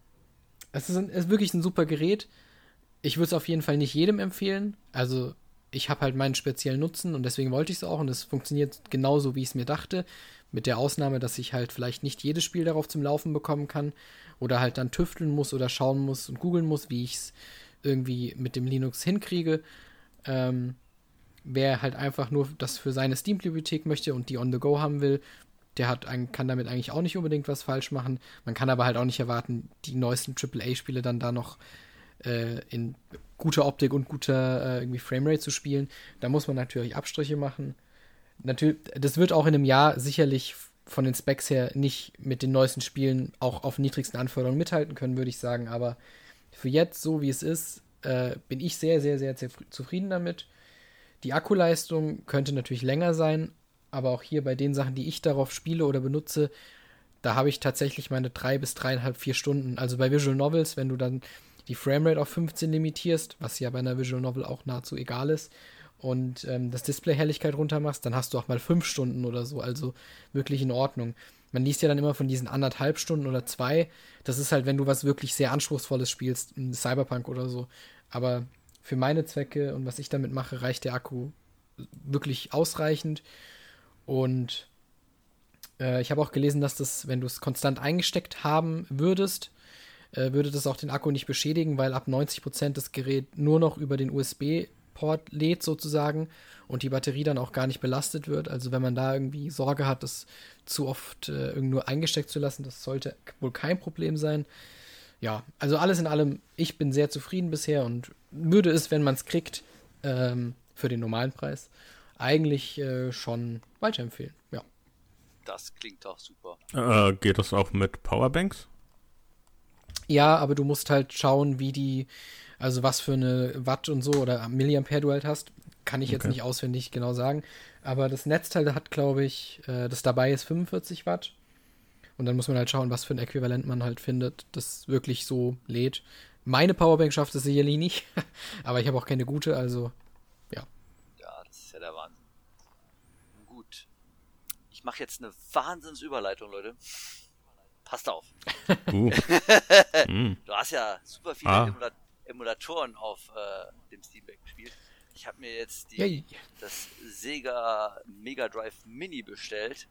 es, ist, ein, es ist wirklich ein super Gerät. Ich würde es auf jeden Fall nicht jedem empfehlen. Also, ich habe halt meinen speziellen Nutzen und deswegen wollte ich es auch und es funktioniert genauso, wie ich es mir dachte. Mit der Ausnahme, dass ich halt vielleicht nicht jedes Spiel darauf zum Laufen bekommen kann oder halt dann tüfteln muss oder schauen muss und googeln muss, wie ich es irgendwie mit dem Linux hinkriege. Ähm, wer halt einfach nur das für seine Steam-Bibliothek möchte und die on the go haben will, der hat kann damit eigentlich auch nicht unbedingt was falsch machen. Man kann aber halt auch nicht erwarten, die neuesten AAA-Spiele dann da noch äh, in guter Optik und guter äh, irgendwie Framerate zu spielen. Da muss man natürlich Abstriche machen natürlich, das wird auch in einem Jahr sicherlich von den Specs her nicht mit den neuesten Spielen auch auf niedrigsten Anforderungen mithalten können, würde ich sagen. Aber für jetzt, so wie es ist, äh, bin ich sehr, sehr, sehr, sehr zufrieden damit. Die Akkuleistung könnte natürlich länger sein, aber auch hier bei den Sachen, die ich darauf spiele oder benutze, da habe ich tatsächlich meine drei bis dreieinhalb, vier Stunden. Also bei Visual Novels, wenn du dann die Framerate auf 15 limitierst, was ja bei einer Visual Novel auch nahezu egal ist, und ähm, das Display-Helligkeit runter machst, dann hast du auch mal fünf Stunden oder so, also wirklich in Ordnung. Man liest ja dann immer von diesen anderthalb Stunden oder zwei. Das ist halt, wenn du was wirklich sehr Anspruchsvolles spielst, Cyberpunk oder so. Aber für meine Zwecke und was ich damit mache, reicht der Akku wirklich ausreichend. Und äh, ich habe auch gelesen, dass das, wenn du es konstant eingesteckt haben würdest, äh, würde das auch den Akku nicht beschädigen, weil ab 90% das Gerät nur noch über den USB Port lädt sozusagen und die Batterie dann auch gar nicht belastet wird. Also wenn man da irgendwie Sorge hat, das zu oft äh, irgendwo eingesteckt zu lassen, das sollte wohl kein Problem sein. Ja, also alles in allem, ich bin sehr zufrieden bisher und würde es, wenn man es kriegt, ähm, für den normalen Preis, eigentlich äh, schon weiterempfehlen. Ja. Das klingt auch super. Äh, geht das auch mit Powerbanks? Ja, aber du musst halt schauen, wie die also was für eine Watt und so oder Milliampere du halt hast, kann ich jetzt nicht auswendig genau sagen. Aber das Netzteil hat, glaube ich, äh, das dabei ist 45 Watt. Und dann muss man halt schauen, was für ein Äquivalent man halt findet, das wirklich so lädt. Meine Powerbank schafft es sicherlich nicht, aber ich habe auch keine gute, also ja. Ja, das ist ja der Wahnsinn. Gut. Ich mache jetzt eine Wahnsinnsüberleitung, Leute. Passt auf. Uh. du hast ja super viele ah. Emulatoren auf äh, dem Steam Deck gespielt. Ich habe mir jetzt die, das Sega Mega Drive Mini bestellt,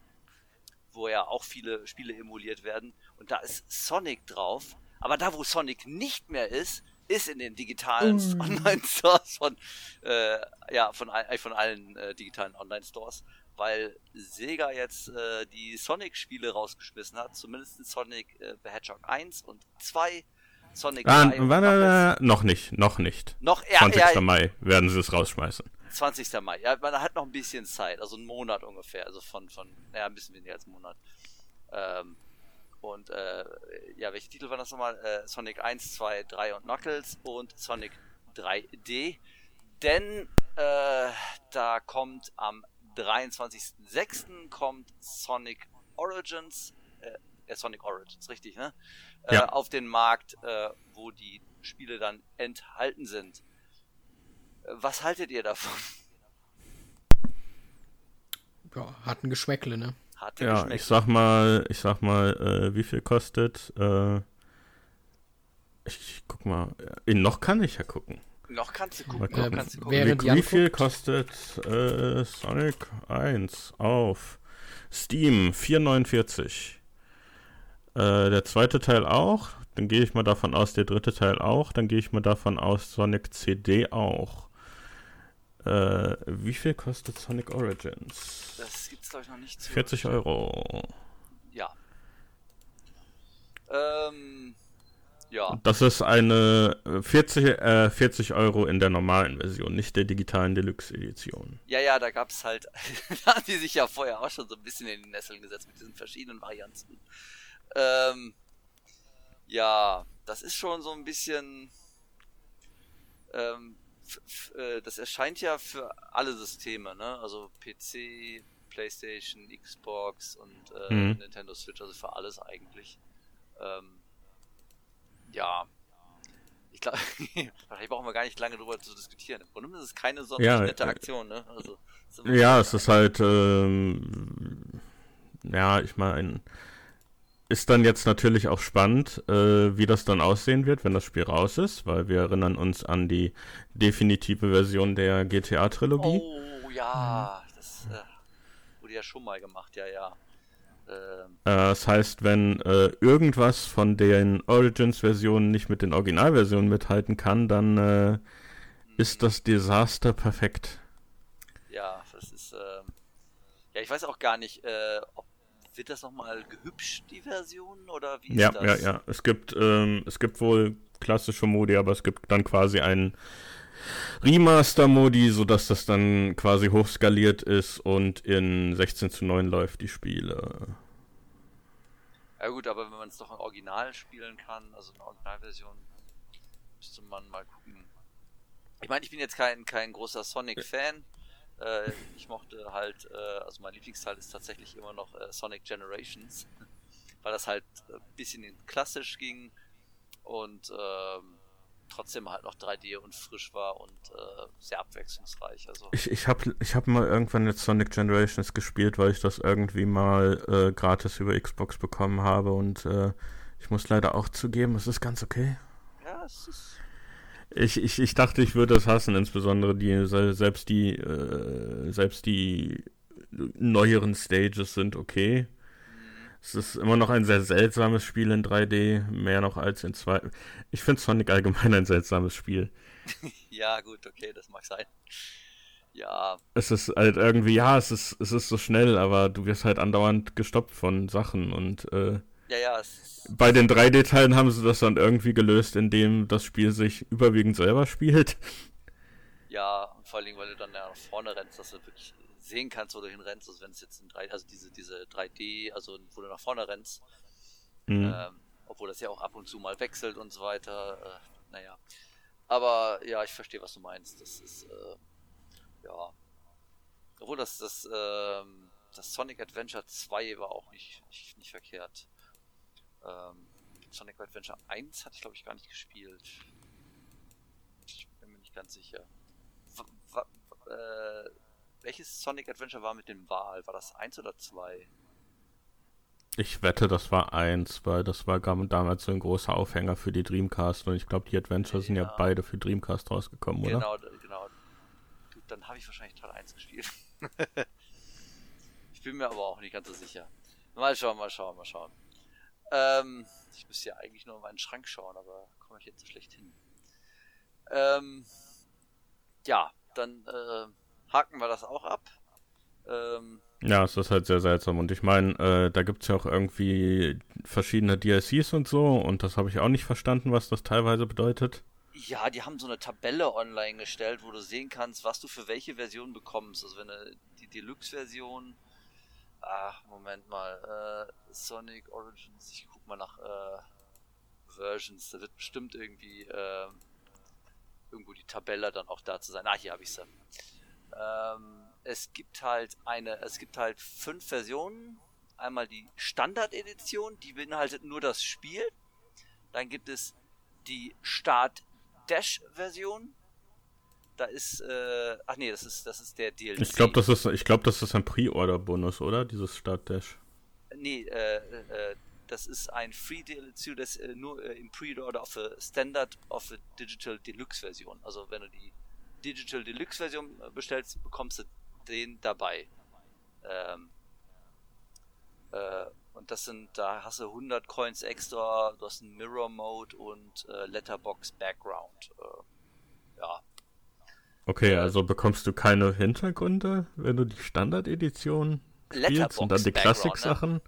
wo ja auch viele Spiele emuliert werden. Und da ist Sonic drauf. Aber da, wo Sonic nicht mehr ist, ist in den digitalen mm. Online-Stores von, äh, ja, von, von allen äh, digitalen Online-Stores. Weil Sega jetzt äh, die Sonic-Spiele rausgeschmissen hat, zumindest Sonic äh, the Hedgehog 1 und 2, Sonic Ah, 3 und warte, Knuckles. noch nicht, noch nicht. Noch eher, 20. eher Mai werden sie es rausschmeißen. 20. Mai. Ja, man hat noch ein bisschen Zeit, also einen Monat ungefähr, also von, von, naja, ein bisschen weniger als einen Monat. Ähm, und, äh, ja, welche Titel waren das nochmal? Äh, Sonic 1, 2, 3 und Knuckles und Sonic 3D. Denn, äh, da kommt am 23.06. kommt Sonic Origins, äh, äh, Sonic Origins, richtig, ne? Äh, Ja. auf den Markt, äh, wo die Spiele dann enthalten sind. Was haltet ihr davon? Ja, hat ein Geschmäckle, ne? Hat der Ja, geschmeckt? ich sag mal, ich sag mal, äh, wie viel kostet, äh, ich, ich guck mal, in noch kann ich ja gucken. Noch kannst du Mal gucken, noch kannst du gucken. Wie viel guckt. kostet äh, Sonic 1 auf Steam? 4,49. Äh, der zweite Teil auch. Dann gehe ich mal davon aus, der dritte Teil auch. Dann gehe ich mal davon aus, Sonic CD auch. Äh, wie viel kostet Sonic Origins? Das gibt's glaube ich noch nicht zu. 40 Euro. Ja. Ähm, ja. Das ist eine äh, 40, äh, 40 Euro in der normalen Version, nicht der digitalen Deluxe-Edition. Ja, ja, da gab's halt, da haben die sich ja vorher auch schon so ein bisschen in die Nesseln gesetzt mit diesen verschiedenen Varianten. Ähm, ja, das ist schon so ein bisschen, ähm, äh, das erscheint ja für alle Systeme, ne? Also PC, PlayStation, Xbox und äh, Mhm. Nintendo Switch, also für alles eigentlich. Ähm, ja. Ich glaube, vielleicht brauchen wir gar nicht lange drüber zu diskutieren. Im Grunde ist es keine sonderlich Ja, nette äh, Aktion, ne? Also, Ja, es ist halt, ähm, ja, ich meine, ist dann jetzt natürlich auch spannend, äh, wie das dann aussehen wird, wenn das Spiel raus ist, weil wir erinnern uns an die definitive Version der GTA-Trilogie. Oh ja, das äh, wurde ja schon mal gemacht, ja, ja. Äh, das heißt, wenn äh, irgendwas von den Origins-Versionen nicht mit den Originalversionen mithalten kann, dann äh, ist das Desaster perfekt. ja, das ist. ähm, ja, ich weiß auch gar nicht, äh, ob wird das nochmal gehübscht, die Version, oder wie ist Ja, das? ja, ja. Es gibt, ähm, es gibt wohl klassische Modi, aber es gibt dann quasi einen Remaster-Modi, sodass das dann quasi hochskaliert ist und in 16 zu 9 läuft die Spiele. Ja gut, aber wenn man es doch im Original spielen kann, also eine Originalversion, müsste man mal gucken. Ich meine, ich bin jetzt kein, kein großer Sonic-Fan. Äh, ich mochte halt, äh, also mein Lieblingsteil ist tatsächlich immer noch äh, Sonic Generations, weil das halt ein bisschen in klassisch ging und ähm, trotzdem halt noch 3D und frisch war und äh, sehr abwechslungsreich. Also Ich, ich habe ich hab mal irgendwann jetzt Sonic Generations gespielt, weil ich das irgendwie mal äh, gratis über Xbox bekommen habe und äh, ich muss leider auch zugeben, es ist ganz okay. ja, es ist Ich, ich, ich dachte, ich würde es hassen, insbesondere die se- selbst die äh, selbst die neueren Stages sind okay. Es ist immer noch ein sehr seltsames Spiel in 3D, mehr noch als in 2. Ich finde Sonic allgemein ein seltsames Spiel. ja gut, okay, das mag sein. Ja, Es ist halt irgendwie, ja, es ist, es ist so schnell, aber du wirst halt andauernd gestoppt von Sachen und äh, ja, ja, es ist, bei den 3D-Teilen haben sie das dann irgendwie gelöst, indem das Spiel sich überwiegend selber spielt. Ja, und vor allen Dingen, weil du dann ja nach vorne rennst, dass du wirklich sehen kannst, wo du hinrennst, also wenn es jetzt in 3, also diese, diese 3D, also wo du nach vorne rennst, Mhm. ähm, obwohl das ja auch ab und zu mal wechselt und so weiter, äh, naja. Aber ja, ich verstehe, was du meinst. Das ist, äh, ja. Obwohl das, das, ähm, das Sonic Adventure 2 war auch nicht, nicht, nicht verkehrt. Ähm, Sonic Adventure 1 hatte ich, glaube ich, gar nicht gespielt. Ich bin mir nicht ganz sicher. W äh, welches Sonic Adventure war mit dem Wal? War das 1 oder 2? Ich wette, das war eins, weil das war damals so ein großer Aufhänger für die Dreamcast und ich glaube, die Adventures sind ja Ja. beide für Dreamcast rausgekommen, oder? Genau, genau. Gut, dann habe ich wahrscheinlich Teil 1 gespielt. ich bin mir aber auch nicht ganz so sicher. Mal schauen, mal schauen, mal schauen. Ähm, ich müsste ja eigentlich nur in meinen Schrank schauen, aber komme ich jetzt so schlecht hin. Ähm, ja, dann äh, haken wir das auch ab. Ähm, Ja, es ist halt sehr seltsam. Und ich meine, äh, da gibt es ja auch irgendwie verschiedene DLCs und so. Und das habe ich auch nicht verstanden, was das teilweise bedeutet. ja, die haben so eine Tabelle online gestellt, wo du sehen kannst, was du für welche Version bekommst. Also wenn du die Deluxe-Version. Ach, Moment mal. Äh, Sonic Origins, ich guck mal nach äh, Versions. Da wird bestimmt irgendwie äh, irgendwo die Tabelle dann auch da zu sein. Ah, hier habe ich sie. Ähm, es gibt halt eine, es gibt halt fünf Versionen. Einmal die Standard-Edition, die beinhaltet nur das Spiel. Dann gibt es die Start-Dash-Version. Da ist, äh, ach nee, das ist, das ist der DLC. Ich glaube, das ist, ich glaube, das ist ein Pre-Order-Bonus, oder? Dieses Start-Dash. Nee, äh, äh, das ist ein Free DLC, das äh, nur äh, im Pre-Order auf a Standard of a Digital Deluxe Version. Also wenn du die Digital Deluxe Version äh, bestellst, bekommst du den dabei. Ähm, äh, und das sind, da hast du 100 Coins extra, du hast einen Mirror Mode und äh, Letterbox Background. Äh, ja, Okay, also bekommst du keine Hintergründe, wenn du die Standard-Edition spielst und dann die Klassik-Sachen?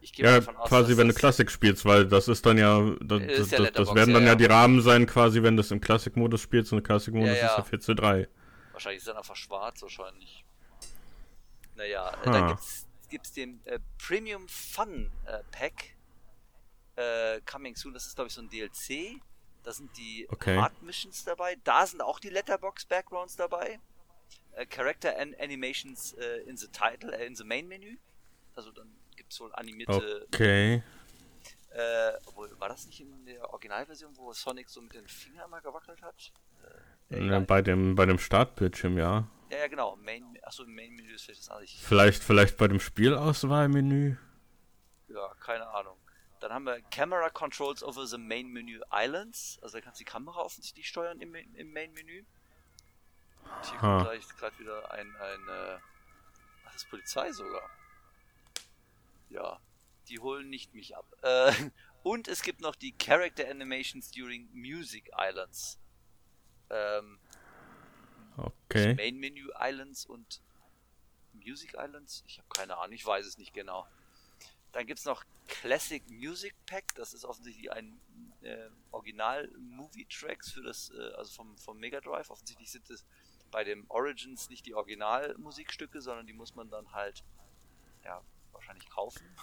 Ich gehe Ja, davon aus, quasi, wenn du Klassik spielst, weil das ist dann ja, das, das, ja das, werden dann ja, ja, die Rahmen sein, quasi, wenn du es im Klassik-Modus spielst und ja. ist ja 4 zu 3. Wahrscheinlich ist er einfach schwarz, wahrscheinlich. Naja, Ha. dann gibt's, gibt's den äh, Premium Fun äh, Pack. Äh, Coming Soon, das ist glaube ich so ein DLC. Da sind die Okay. Hard Missions dabei. Da sind auch die Letterbox Backgrounds dabei. Äh, Character and Animations äh, in the Title, äh, in the Main Menü. Also dann wohl animierte. Okay. Äh, obwohl, war das nicht in der Originalversion, wo Sonic so mit den Fingern mal gewackelt hat? Äh, Ja, bei dem, bei dem Startbildschirm, ja. Ja, ja, genau. Main, achso, im Main-Menü ist vielleicht das andere. Ich, Vielleicht, vielleicht bei dem Spielauswahlmenü. ja, keine Ahnung. Dann haben wir Camera Controls over the Main Menu Islands. Also da kannst du die Kamera offensichtlich steuern im, im Main-Menü. Und Hier kommt gleich gerade wieder ein, ein äh, ach, das ist Polizei sogar. Ja, die holen nicht mich ab. Äh, und es gibt noch die Character Animations during Music Islands. Ähm, Okay. Main Menu Islands und Music Islands? Ich habe keine Ahnung, ich weiß es nicht genau. Dann gibt es noch Classic Music Pack, das ist offensichtlich ein äh, Original-Movie-Tracks für das, äh, also vom, vom Mega Drive. Offensichtlich sind es bei dem Origins nicht die Original-Musikstücke, sondern die muss man dann halt, ja, wahrscheinlich kaufen.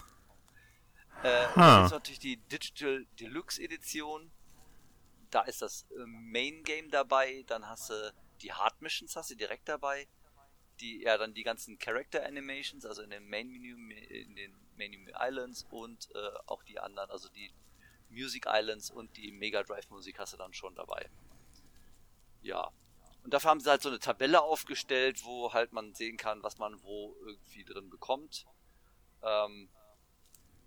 Äh, Ha. dann ist natürlich die Digital Deluxe Edition. Da ist das äh, Main Game dabei, dann hast du die Hard Missions hast du direkt dabei. Die, ja, dann die ganzen Character Animations, also in dem Main Menü, in den Main Menü Islands und äh, auch die anderen, also die Music Islands und die Mega Drive Musik hast du dann schon dabei. Ja. Und dafür haben sie halt so eine Tabelle aufgestellt, wo halt man sehen kann, was man wo irgendwie drin bekommt. Ähm,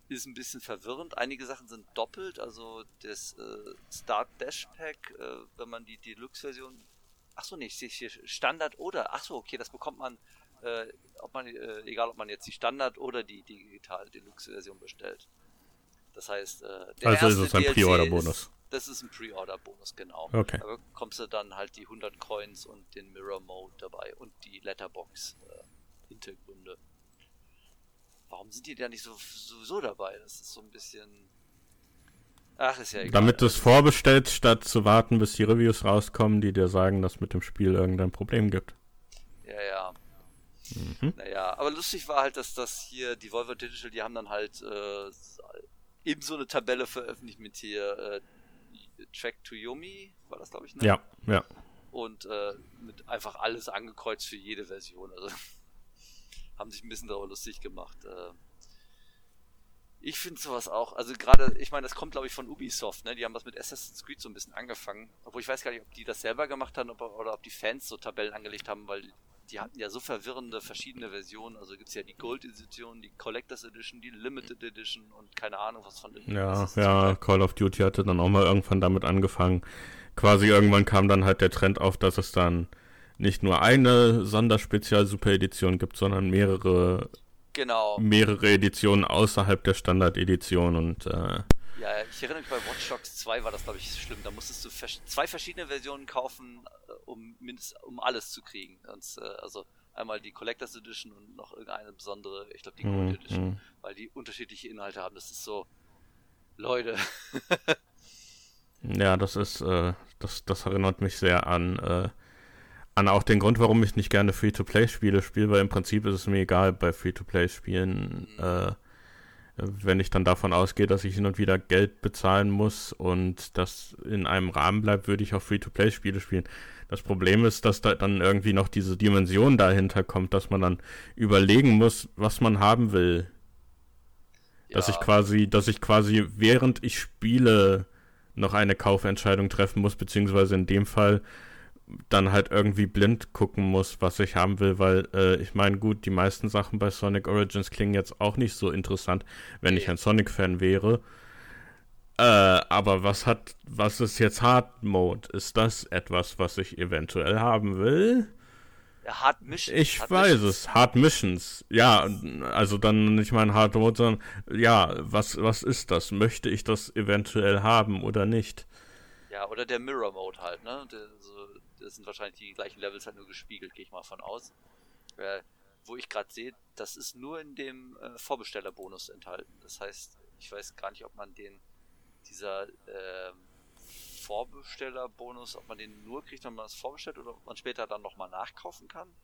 ist ein bisschen verwirrend. Einige Sachen sind doppelt, also das äh, Start Dash Pack, äh, wenn man die Deluxe-Version. Ach so, nicht, nee, hier Standard oder. Ach so, okay, das bekommt man, äh, ob man, äh, egal ob man jetzt die Standard oder die Digital Deluxe-Version bestellt. Das heißt, äh, der Also ist erste es ein Pre-Order-Bonus. ist- Das ist ein Pre-Order-Bonus, genau. Okay. Da bekommst du dann halt die 100 Coins und den Mirror Mode dabei und die Letterbox äh. Warum sind die da nicht so sowieso dabei? Das ist so ein bisschen. Ach, ist ja egal. Damit du es vorbestellst, statt zu warten, bis die Reviews rauskommen, die dir sagen, dass mit dem Spiel irgendein Problem gibt. Ja, ja. Mhm. Naja, aber lustig war halt, dass das hier, die Volvo Digital, die haben dann halt äh, eben so eine Tabelle veröffentlicht mit hier äh, Track to Yomi, war das glaube ich, ne? Ja, ja. Und äh, mit einfach alles angekreuzt für jede Version. Also haben sich ein bisschen darüber lustig gemacht. Äh, ich finde sowas auch, also gerade, ich meine, das kommt glaube ich von Ubisoft, ne? Die haben das mit Assassin's Creed so ein bisschen angefangen. Obwohl ich weiß gar nicht, ob die das selber gemacht haben ob, oder ob die Fans so Tabellen angelegt haben, weil die hatten ja so verwirrende verschiedene Versionen. Also gibt's ja die Gold Edition, die Collectors Edition, die Limited Edition und keine Ahnung was von den Ja, ja. Call of Duty hatte dann auch mal irgendwann damit angefangen. Quasi irgendwann kam dann halt der Trend auf, dass es dann nicht nur eine Sonderspezial-Super-Edition gibt, sondern mehrere, Genau. mehrere Editionen außerhalb der Standard-Edition und äh, Ja, ich erinnere mich bei Watch Dogs 2 war das, glaube ich, schlimm. Da musstest du zwei verschiedene Versionen kaufen, äh, um mindest, um alles zu kriegen. Und, äh, also einmal die Collectors Edition und noch irgendeine besondere, ich glaube die Gold Mhm, Edition, mhm. weil die unterschiedliche Inhalte haben. Das ist so, Leute, Ja, das ist, äh, das, das erinnert mich sehr an, äh, an auch den Grund, warum ich nicht gerne Free-to-Play-Spiele spiele, weil im Prinzip ist es mir egal bei Free-to-Play-Spielen, äh, wenn ich dann davon ausgehe, dass ich hin und wieder Geld bezahlen muss und das in einem Rahmen bleibt, würde ich auch Free-to-Play-Spiele spielen. Das Problem ist, dass da dann irgendwie noch diese Dimension dahinter kommt, dass man dann überlegen muss, was man haben will. Dass Ja. ich quasi, dass ich quasi während ich spiele noch eine Kaufentscheidung treffen muss, beziehungsweise in dem Fall dann halt irgendwie blind gucken muss, was ich haben will, weil äh, ich meine, gut, die meisten Sachen bei Sonic Origins klingen jetzt auch nicht so interessant, wenn ich ein Sonic-Fan wäre. Äh, aber was hat, was ist jetzt Hard Mode? Ist das etwas, was ich eventuell haben will? Hard Mission. Ich Hard weiß Missions. es. Hard Missions. Ja, also dann nicht mal ein Hard Mode, sondern ja, was, was ist das? Möchte ich das eventuell haben oder nicht? Ja, oder der Mirror Mode halt, ne? Der, so, das sind wahrscheinlich die gleichen Levels halt nur gespiegelt, gehe ich mal von aus. Äh, wo ich gerade sehe, das ist nur in dem äh, Vorbestellerbonus enthalten. Das heißt, ich weiß gar nicht, ob man den, dieser ähm, Vorbestellerbonus, ob man den nur kriegt, wenn man das vorbestellt oder ob man später dann nochmal nachkaufen kann.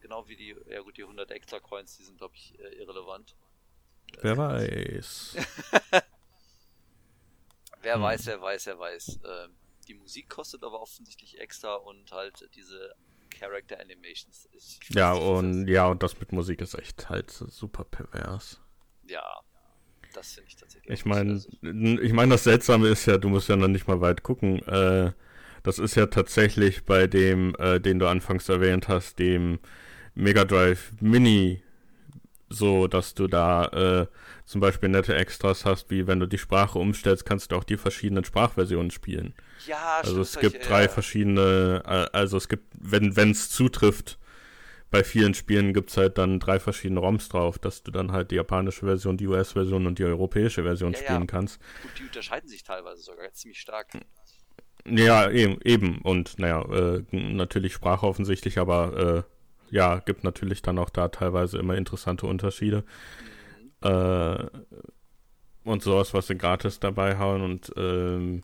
Genau wie die, ja gut, die 100 extra Coins, die sind, glaube ich, äh, irrelevant. Wer weiß. Wer Hm. weiß, wer weiß, wer weiß. Ähm, die Musik kostet aber offensichtlich extra und halt diese Character Animations. Ich, Ja, und ja, und das mit Musik ist echt halt super pervers. Ja, das finde ich tatsächlich. Ich meine, ich meine, das Seltsame ist ja, du musst ja noch nicht mal weit gucken. Äh, das ist ja tatsächlich bei dem, äh, den du anfangs erwähnt hast, dem Mega Drive Mini, so, dass du da äh, zum Beispiel nette Extras hast, wie wenn du die Sprache umstellst, kannst du auch die verschiedenen Sprachversionen spielen. ja, Also es gibt ich- drei ja, verschiedene, äh, also es gibt, wenn es zutrifft, bei vielen Spielen gibt es halt dann drei verschiedene ROMs drauf, dass du dann halt die japanische Version, die US-Version und die europäische Version Ja, ja. spielen kannst. Gut, die unterscheiden sich teilweise sogar ziemlich stark. Ja, eben, eben. Und naja, äh, natürlich Sprache offensichtlich, aber äh, ja, gibt natürlich dann auch da teilweise immer interessante Unterschiede. Äh, und sowas, was sie gratis dabei hauen. Und ähm,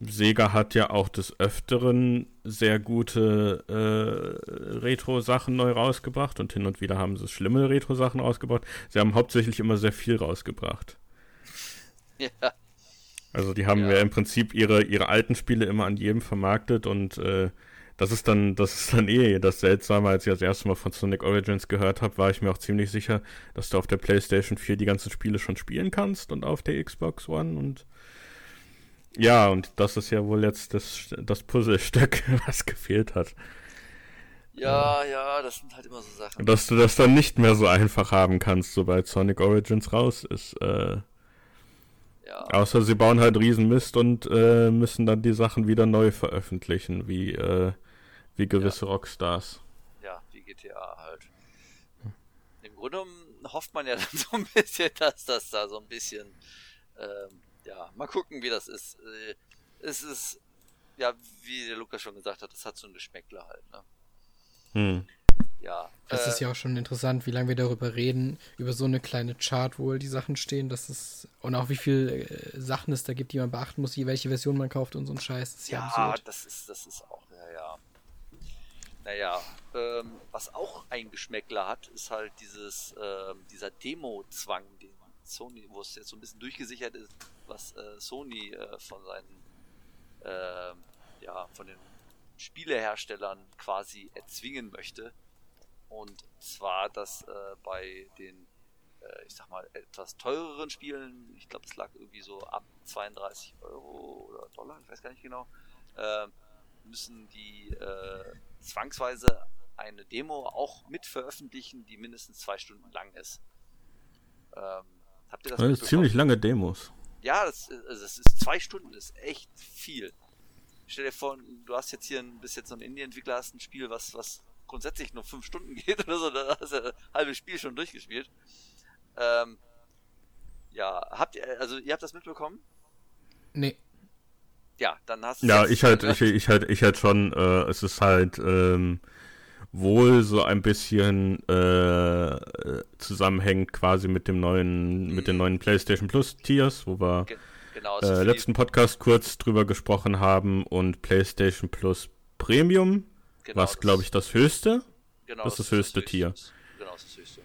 Sega hat ja auch des Öfteren sehr gute äh, Retro-Sachen neu rausgebracht und hin und wieder haben sie schlimme Retro-Sachen rausgebracht. Sie haben hauptsächlich immer sehr viel rausgebracht. Ja, Also die haben Ja. ja, im Prinzip ihre, ihre alten Spiele immer an jedem vermarktet und äh, das ist dann, das ist dann eh das Seltsame, als ich das erste Mal von Sonic Origins gehört habe, war ich mir auch ziemlich sicher, dass du auf der PlayStation 4 die ganzen Spiele schon spielen kannst und auf der Xbox One und ja, und das ist ja wohl jetzt das, das Puzzlestück, was gefehlt hat. ja, ja, das sind halt immer so Sachen. Dass du das dann nicht mehr so einfach haben kannst, sobald Sonic Origins raus ist. Äh, Ja, Außer sie bauen halt Riesenmist und äh, müssen dann die Sachen wieder neu veröffentlichen, wie, äh, wie gewisse Rockstars. ja, wie GTA halt. Im Grunde hofft man ja dann so ein bisschen, dass das da so ein bisschen, ähm, ja, mal gucken, wie das ist. Äh, es ist, ja, wie der Lukas schon gesagt hat, das hat so ein Geschmäckler halt, ne? Hm. Ja. Das äh, ist ja auch schon interessant, wie lange wir darüber reden, über so eine kleine Chart, wo die Sachen stehen. Das ist, und auch wie viele äh, Sachen es da gibt, die man beachten muss, wie welche Version man kauft und so ein Scheiß. Das ist ja, Ja, das ist, das ist auch, ja, ja. Naja, ähm, was auch ein Geschmäckler hat, ist halt dieses, ähm, dieser Demo-Zwang, den Sony, wo es jetzt so ein bisschen durchgesichert ist, was äh, Sony äh, von seinen, ähm, ja, von den Spieleherstellern quasi erzwingen möchte. Und zwar, dass äh, bei den, äh, ich sag mal, etwas teureren Spielen, ich glaube, es lag irgendwie so ab 32 Euro oder Dollar, ich weiß gar nicht genau, äh, müssen die äh, zwangsweise eine Demo auch mit veröffentlichen, die mindestens zwei Stunden lang ist. Ähm, habt ihr das Das ziemlich lange Demos. Ja, das, ist- also das ist zwei Stunden, das ist echt viel. Stell dir vor, du hast jetzt hier ein, bist jetzt so ein Indie-Entwickler, hast ein Spiel, was, was grundsätzlich nur fünf Stunden geht oder so, dann hast du das halbe Spiel schon durchgespielt. Ähm, ja, habt ihr, also ihr habt das mitbekommen? Nee. Ja, dann hast du Ja, ich halt, ich, ich halt, ich halt schon, äh, es ist halt ähm, wohl so ein bisschen äh, zusammenhängt quasi mit dem neuen, mit den neuen PlayStation Plus Tiers, wo wir Ge genau, äh, letzten Podcast kurz drüber gesprochen haben und PlayStation Plus Premium, genau, was glaube ich das höchste. genau, das ist das höchste Tier. Genau, das ist das höchste.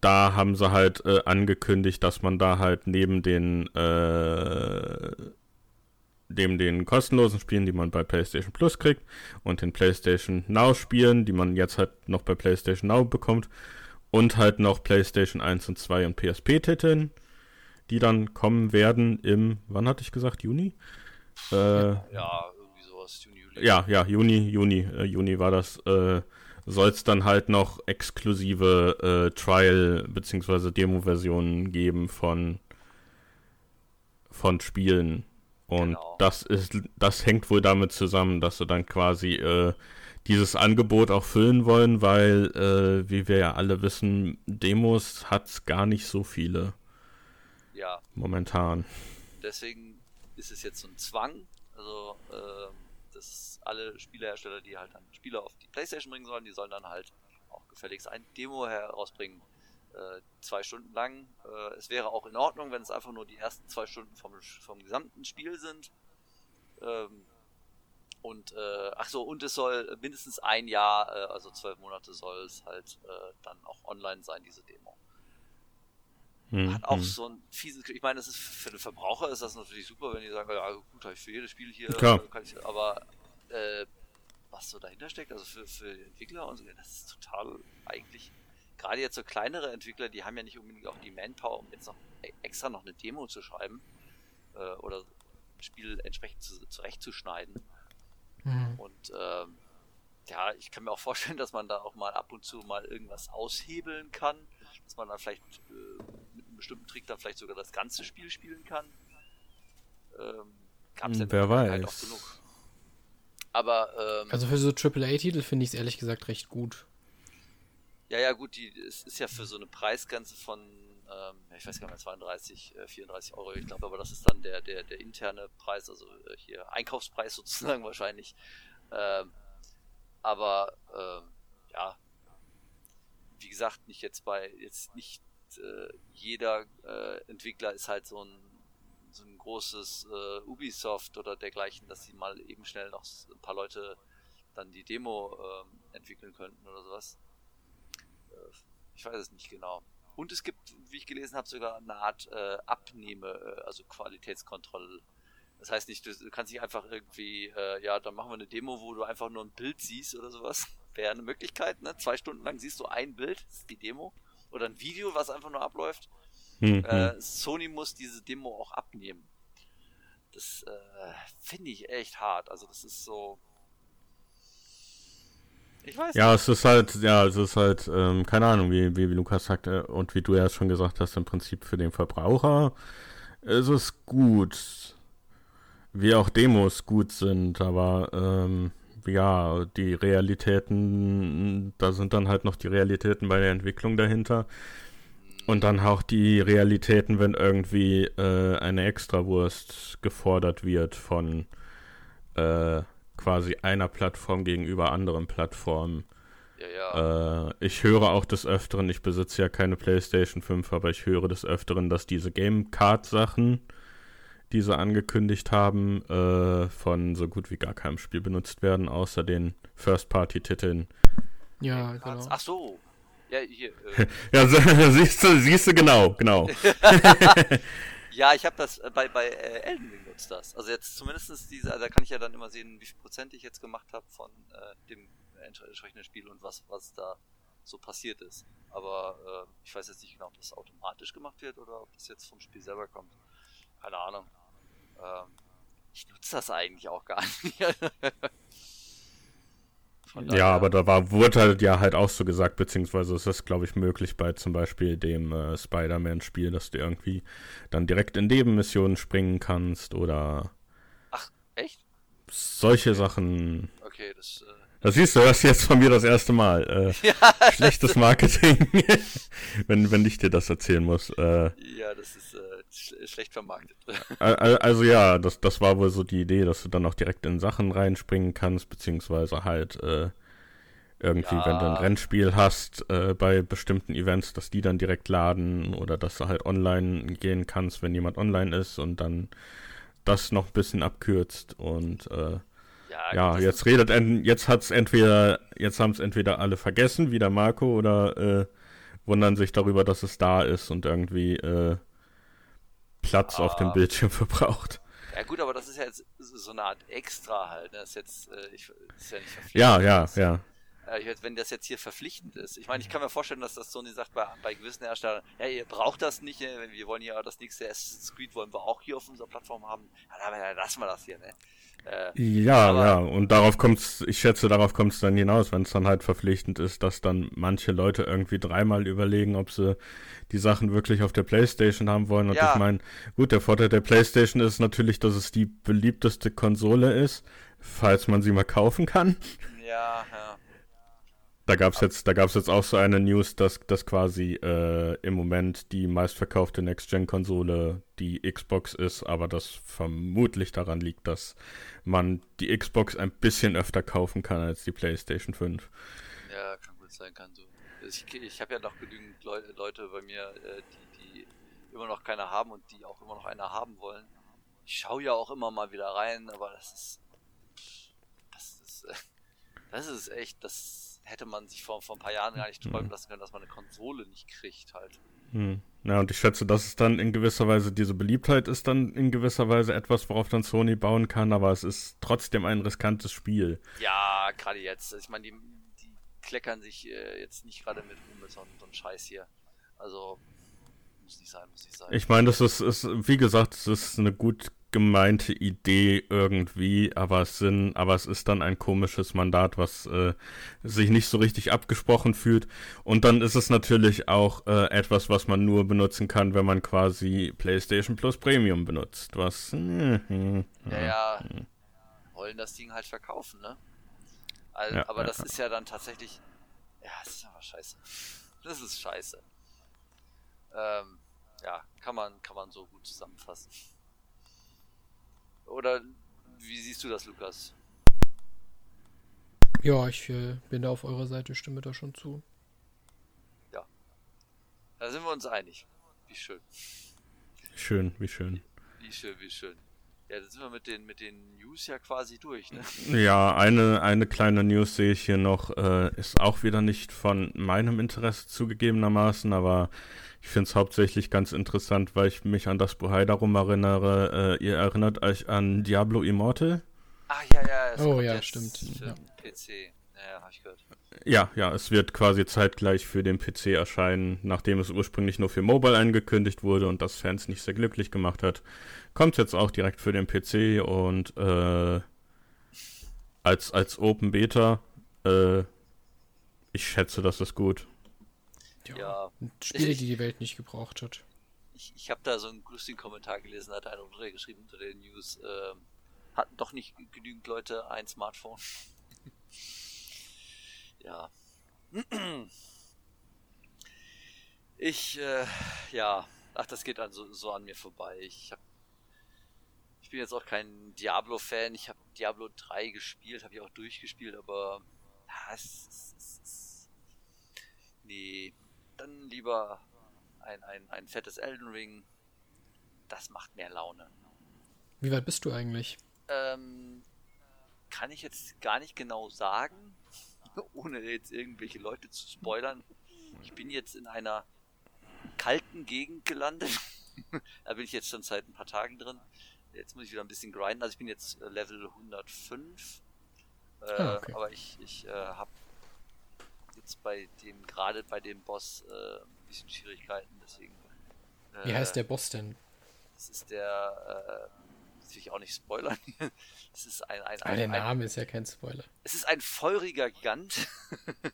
Da haben sie halt äh, angekündigt, dass man da halt neben den äh, neben den kostenlosen Spielen, die man bei PlayStation Plus kriegt und den PlayStation Now Spielen, die man jetzt halt noch bei PlayStation Now bekommt und halt noch PlayStation 1 und 2 und PSP Titeln, die dann kommen werden im, wann hatte ich gesagt, Juni? Äh, Ja, irgendwie sowas, Juni, Juli. ja, ja, Juni, Juni, äh, Juni war das, äh, soll es dann halt noch exklusive äh, Trial- bzw. Demo-Versionen geben von, von Spielen. Und Genau. das ist, das hängt wohl damit zusammen, dass sie dann quasi äh, dieses Angebot auch füllen wollen, weil, äh, wie wir ja alle wissen, Demos hat's gar nicht so viele Ja, momentan. deswegen ist es jetzt so ein Zwang. Also, ähm, dass alle Spielehersteller, die halt dann Spiele auf die Playstation bringen sollen, die sollen dann halt auch gefälligst ein Demo herausbringen. Äh, zwei Stunden lang. Äh, es wäre auch in Ordnung, wenn es einfach nur die ersten zwei Stunden vom, vom gesamten Spiel sind. Ähm, und, äh, ach so, und es soll mindestens ein Jahr, äh, also zwölf Monate soll es halt äh, dann auch online sein, diese Demo Hm, hat auch hm. so einen fiesen, ich meine, das ist für den Verbraucher ist das natürlich super, wenn die sagen, ja gut, habe ich für jedes Spiel hier, Klar. äh, kann ich, aber äh, was so dahinter steckt, also für, für die Entwickler und so, das ist total eigentlich, gerade jetzt so kleinere Entwickler, die haben ja nicht unbedingt auch die Manpower, um jetzt noch extra noch eine Demo zu schreiben äh, oder ein Spiel entsprechend zu, zurechtzuschneiden. Mhm. Und ähm, ja, ich kann mir auch vorstellen, dass man da auch mal ab und zu mal irgendwas aushebeln kann, dass man dann vielleicht äh, mit einem bestimmten Trick dann vielleicht sogar das ganze Spiel spielen kann. Ähm, gab's in Wer Vergangenheit weiß. auch genug. Aber ähm, Also für so AAA-Titel finde ich es ehrlich gesagt recht gut. Ja, ja, gut, die, es ist ja für so eine Preisgrenze von, ähm, ich weiß gar nicht mehr, 32, äh, 34 Euro. Ich glaube aber, das ist dann der, der, der interne Preis, also äh, hier Einkaufspreis sozusagen wahrscheinlich. Ähm, aber ähm, ja, wie gesagt, nicht jetzt bei, jetzt nicht äh, jeder äh, Entwickler ist halt so ein so ein großes äh, Ubisoft oder dergleichen, dass sie mal eben schnell noch ein paar Leute dann die Demo ähm, entwickeln könnten oder sowas. Ich weiß es nicht genau. Und es gibt, wie ich gelesen habe, sogar eine Art äh, Abnehme, äh, also Qualitätskontrolle. Das heißt nicht, du, kannst nicht einfach irgendwie, äh, ja, dann machen wir eine Demo, wo du einfach nur ein Bild siehst oder sowas. Wäre eine Möglichkeit, ne? Zwei Stunden lang siehst du ein Bild, das ist die Demo. Oder ein Video, was einfach nur abläuft. Hm, hm. Äh, Sony muss diese Demo auch abnehmen. Das äh, finde ich echt hart. Also das ist so. Ich weiß Ja, es ist halt, ja, es ist halt, ähm, keine Ahnung, wie, wie, wie Lukas sagte und wie du ja schon gesagt hast, im Prinzip für den Verbraucher ist es gut. Wie auch Demos gut sind, aber ähm, ja, die Realitäten, da sind dann halt noch die Realitäten bei der Entwicklung dahinter. Und dann auch die Realitäten, wenn irgendwie äh, eine Extrawurst gefordert wird von äh, quasi einer Plattform gegenüber anderen Plattformen. Ja, ja. Äh, ich höre auch des Öfteren, ich besitze ja keine PlayStation 5, aber ich höre des Öfteren, dass diese Game Card Sachen, die sie angekündigt haben, äh, von so gut wie gar keinem Spiel benutzt werden, außer den First-Party-Titeln. Ja, genau. Ach so. Ja, hier. Äh, Ja, siehst du, siehst du genau, genau. ja, ich habe das äh, bei, bei äh, Elden Ring nutzt das. Also jetzt zumindest diese, also da kann ich ja dann immer sehen, wie viel Prozent ich jetzt gemacht habe von äh, dem entsprechenden Spiel und was, was da so passiert ist. Aber äh, ich weiß jetzt nicht genau, ob das automatisch gemacht wird oder ob das jetzt vom Spiel selber kommt. Keine Ahnung. Ähm, ich nutze das eigentlich auch gar nicht. Ja, aber da war, wurde halt ja halt auch so gesagt, beziehungsweise ist das, glaube ich, möglich bei zum Beispiel dem äh, Spider-Man-Spiel, dass du irgendwie dann direkt in Nebenmissionen springen kannst oder Ach, echt? solche Sachen. Okay, das. Äh, Da siehst du, das ist jetzt von mir das erste Mal. Äh, schlechtes Marketing, wenn, wenn ich dir das erzählen muss. Äh, ja, das ist äh, schlecht vermarktet. al- al- also ja, das, das war wohl so die Idee, dass du dann auch direkt in Sachen reinspringen kannst, beziehungsweise halt äh, Irgendwie, Ja. wenn du ein Rennspiel hast äh, bei bestimmten Events, dass die dann direkt laden oder dass du halt online gehen kannst, wenn jemand online ist und dann das noch ein bisschen abkürzt und äh, ja, das jetzt redet en jetzt hat's entweder, jetzt haben es entweder alle vergessen, wie der Marco, oder äh, wundern sich darüber, dass es da ist und irgendwie äh, Platz auf dem Ah. Bildschirm verbraucht. Ja gut, aber das ist ja jetzt so eine Art Extra halt. Ne? Das ist jetzt, äh, ich, ist ja nicht. Ja, ja, ja. Äh, ich, wenn das jetzt hier verpflichtend ist. Ich meine, ich kann mir vorstellen, dass das Sony sagt bei, bei gewissen Herstellern, ja, ihr braucht das nicht, äh, wir wollen ja das nächste Assassin's Creed wollen wir auch hier auf unserer Plattform haben. Ja, dann dann lassen wir das hier, ne? Äh, Ja, Aber- ja, und darauf kommt's, ich schätze, darauf kommt's dann hinaus, wenn es dann halt verpflichtend ist, dass dann manche Leute irgendwie dreimal überlegen, ob sie die Sachen wirklich auf der Playstation haben wollen. Und Ja. ich meine, gut, der Vorteil der Playstation ist natürlich, dass es die beliebteste Konsole ist, falls man sie mal kaufen kann. ja, ja. Da gab's jetzt, da gab's jetzt auch so eine News, dass, dass quasi äh, im Moment die meistverkaufte Next-Gen-Konsole die Xbox ist, aber das vermutlich daran liegt, dass man die Xbox ein bisschen öfter kaufen kann als die PlayStation 5. Ja, kann gut sein, kann so. Ich, ich habe ja noch genügend Leu Leute bei mir, äh, die, die immer noch keine haben und die auch immer noch eine haben wollen. Ich schaue ja auch immer mal wieder rein, aber das ist. Das ist. äh, Das ist echt. Das hätte man sich vor, vor ein paar Jahren gar nicht träumen lassen können, dass man eine Konsole nicht kriegt halt. Hm. Ja, und ich schätze, dass es dann in gewisser Weise, diese Beliebtheit ist dann in gewisser Weise etwas, worauf dann Sony bauen kann, aber es ist trotzdem ein riskantes Spiel. Ja, gerade jetzt. Ich meine, die, die kleckern sich äh, jetzt nicht gerade mit rum mit so, so einem Scheiß hier. Also. Muss nicht sein, muss nicht sein. Ich meine, das ist, ist, wie gesagt, es ist eine gut gemeinte Idee irgendwie, aber es sind, aber es ist dann ein komisches Mandat, was äh, sich nicht so richtig abgesprochen fühlt. Und dann ist es natürlich auch äh, etwas, was man nur benutzen kann, wenn man quasi PlayStation Plus Premium benutzt. Was äh, äh, Ja, ja, wollen das Ding halt verkaufen, ne? Also, Ja, aber ja, das ja. ist ja dann tatsächlich. Ja, das ist aber scheiße. Das ist scheiße. Ähm, ja, kann man, kann man so gut zusammenfassen. Oder wie siehst du das, Lukas? Ja, ich äh, bin da auf eurer Seite, stimme da schon zu. Da sind wir uns einig. Wie schön. schön, wie schön. Wie schön, wie schön. Ja, da sind wir mit den, mit den News ja quasi durch, ne? Ja, eine, eine kleine News sehe ich hier noch, äh, ist auch wieder nicht von meinem Interesse zugegebenermaßen, aber ich finde es hauptsächlich ganz interessant, weil ich mich an das Buhai darum erinnere. Äh, ihr erinnert euch an Diablo Immortal? Ah, ja, ja. es Oh, ja, stimmt, Für ja. PC. Ja, ja, hab ich gehört. Ja, ja, es wird quasi zeitgleich für den PC erscheinen, nachdem es ursprünglich nur für Mobile angekündigt wurde und das Fans nicht sehr glücklich gemacht hat. Kommt jetzt auch direkt für den PC und äh, als, als Open Beta. Äh, ich schätze, das ist gut. Ja. Spiele, Ich- die die Welt nicht gebraucht hat. Ich, ich habe da so einen lustigen Kommentar gelesen, da hat einer drunter geschrieben unter den News, ähm, hatten doch nicht genügend Leute ein Smartphone. ja. Ich, äh, ja, ach, das geht also so an mir vorbei. Ich hab, ich bin jetzt auch kein Diablo-Fan. Ich habe Diablo 3 gespielt, habe ich auch durchgespielt, aber ja, es, es, es, nee, dann lieber ein, ein, ein fettes Elden Ring. Das macht mehr Laune. Wie weit bist du eigentlich? Ähm, kann ich jetzt gar nicht genau sagen, ohne jetzt irgendwelche Leute zu spoilern. Ich bin jetzt in einer kalten Gegend gelandet. da bin ich jetzt schon seit ein paar Tagen drin. Jetzt muss ich wieder ein bisschen grinden. Also ich bin jetzt äh, Level 105. Äh, Ah, okay. Aber ich, ich äh, habe jetzt bei dem, gerade bei dem Boss äh, ein bisschen Schwierigkeiten. Deswegen. Wie äh, heißt der Boss denn? Das ist der, äh, das will ich auch nicht spoilern. Es ist ein, ein, Ah, ein, der ein Name ist ja kein Spoiler. es ist ein feuriger Gigant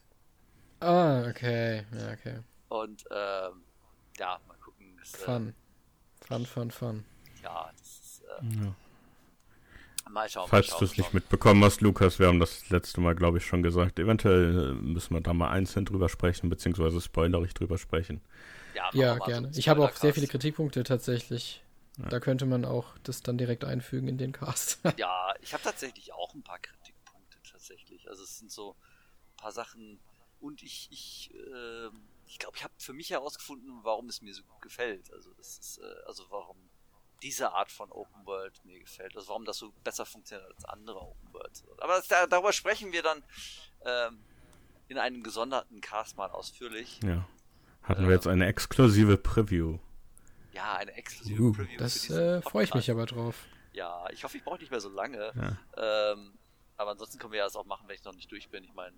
Ah, okay. Ja, okay. und ähm, ja, mal gucken. Das, äh, Fun. Fun, fun, fun. ja, äh, mal schauen. Falls du es nicht mitbekommen hast, Lukas, wir haben das letzte Mal, glaube ich, schon gesagt. Eventuell äh, müssen wir da mal einzeln drüber sprechen, beziehungsweise spoilerig drüber sprechen. Ja, Ja, so gerne. Ich habe auch sehr viele Kritikpunkte tatsächlich. Da könnte man auch das dann direkt einfügen in den Cast. Ja, ich habe tatsächlich auch ein paar Kritikpunkte tatsächlich. Also es sind so ein paar Sachen und ich, ich, äh, ich glaube, ich habe für mich herausgefunden, warum es mir so gut gefällt. Also das ist, äh, also warum diese Art von Open World mir gefällt. Also warum das so besser funktioniert als andere Open Worlds. Aber das, darüber sprechen wir dann ähm, in einem gesonderten Cast mal ausführlich. Ja. Hatten wir jetzt eine exklusive Preview. Ja, eine exklusive Uh, Preview. das äh, freue ich mich aber drauf. Ja, ich hoffe, ich brauche nicht mehr so lange. Ja. Ähm, aber ansonsten können wir ja das auch machen, wenn ich noch nicht durch bin. Ich meine,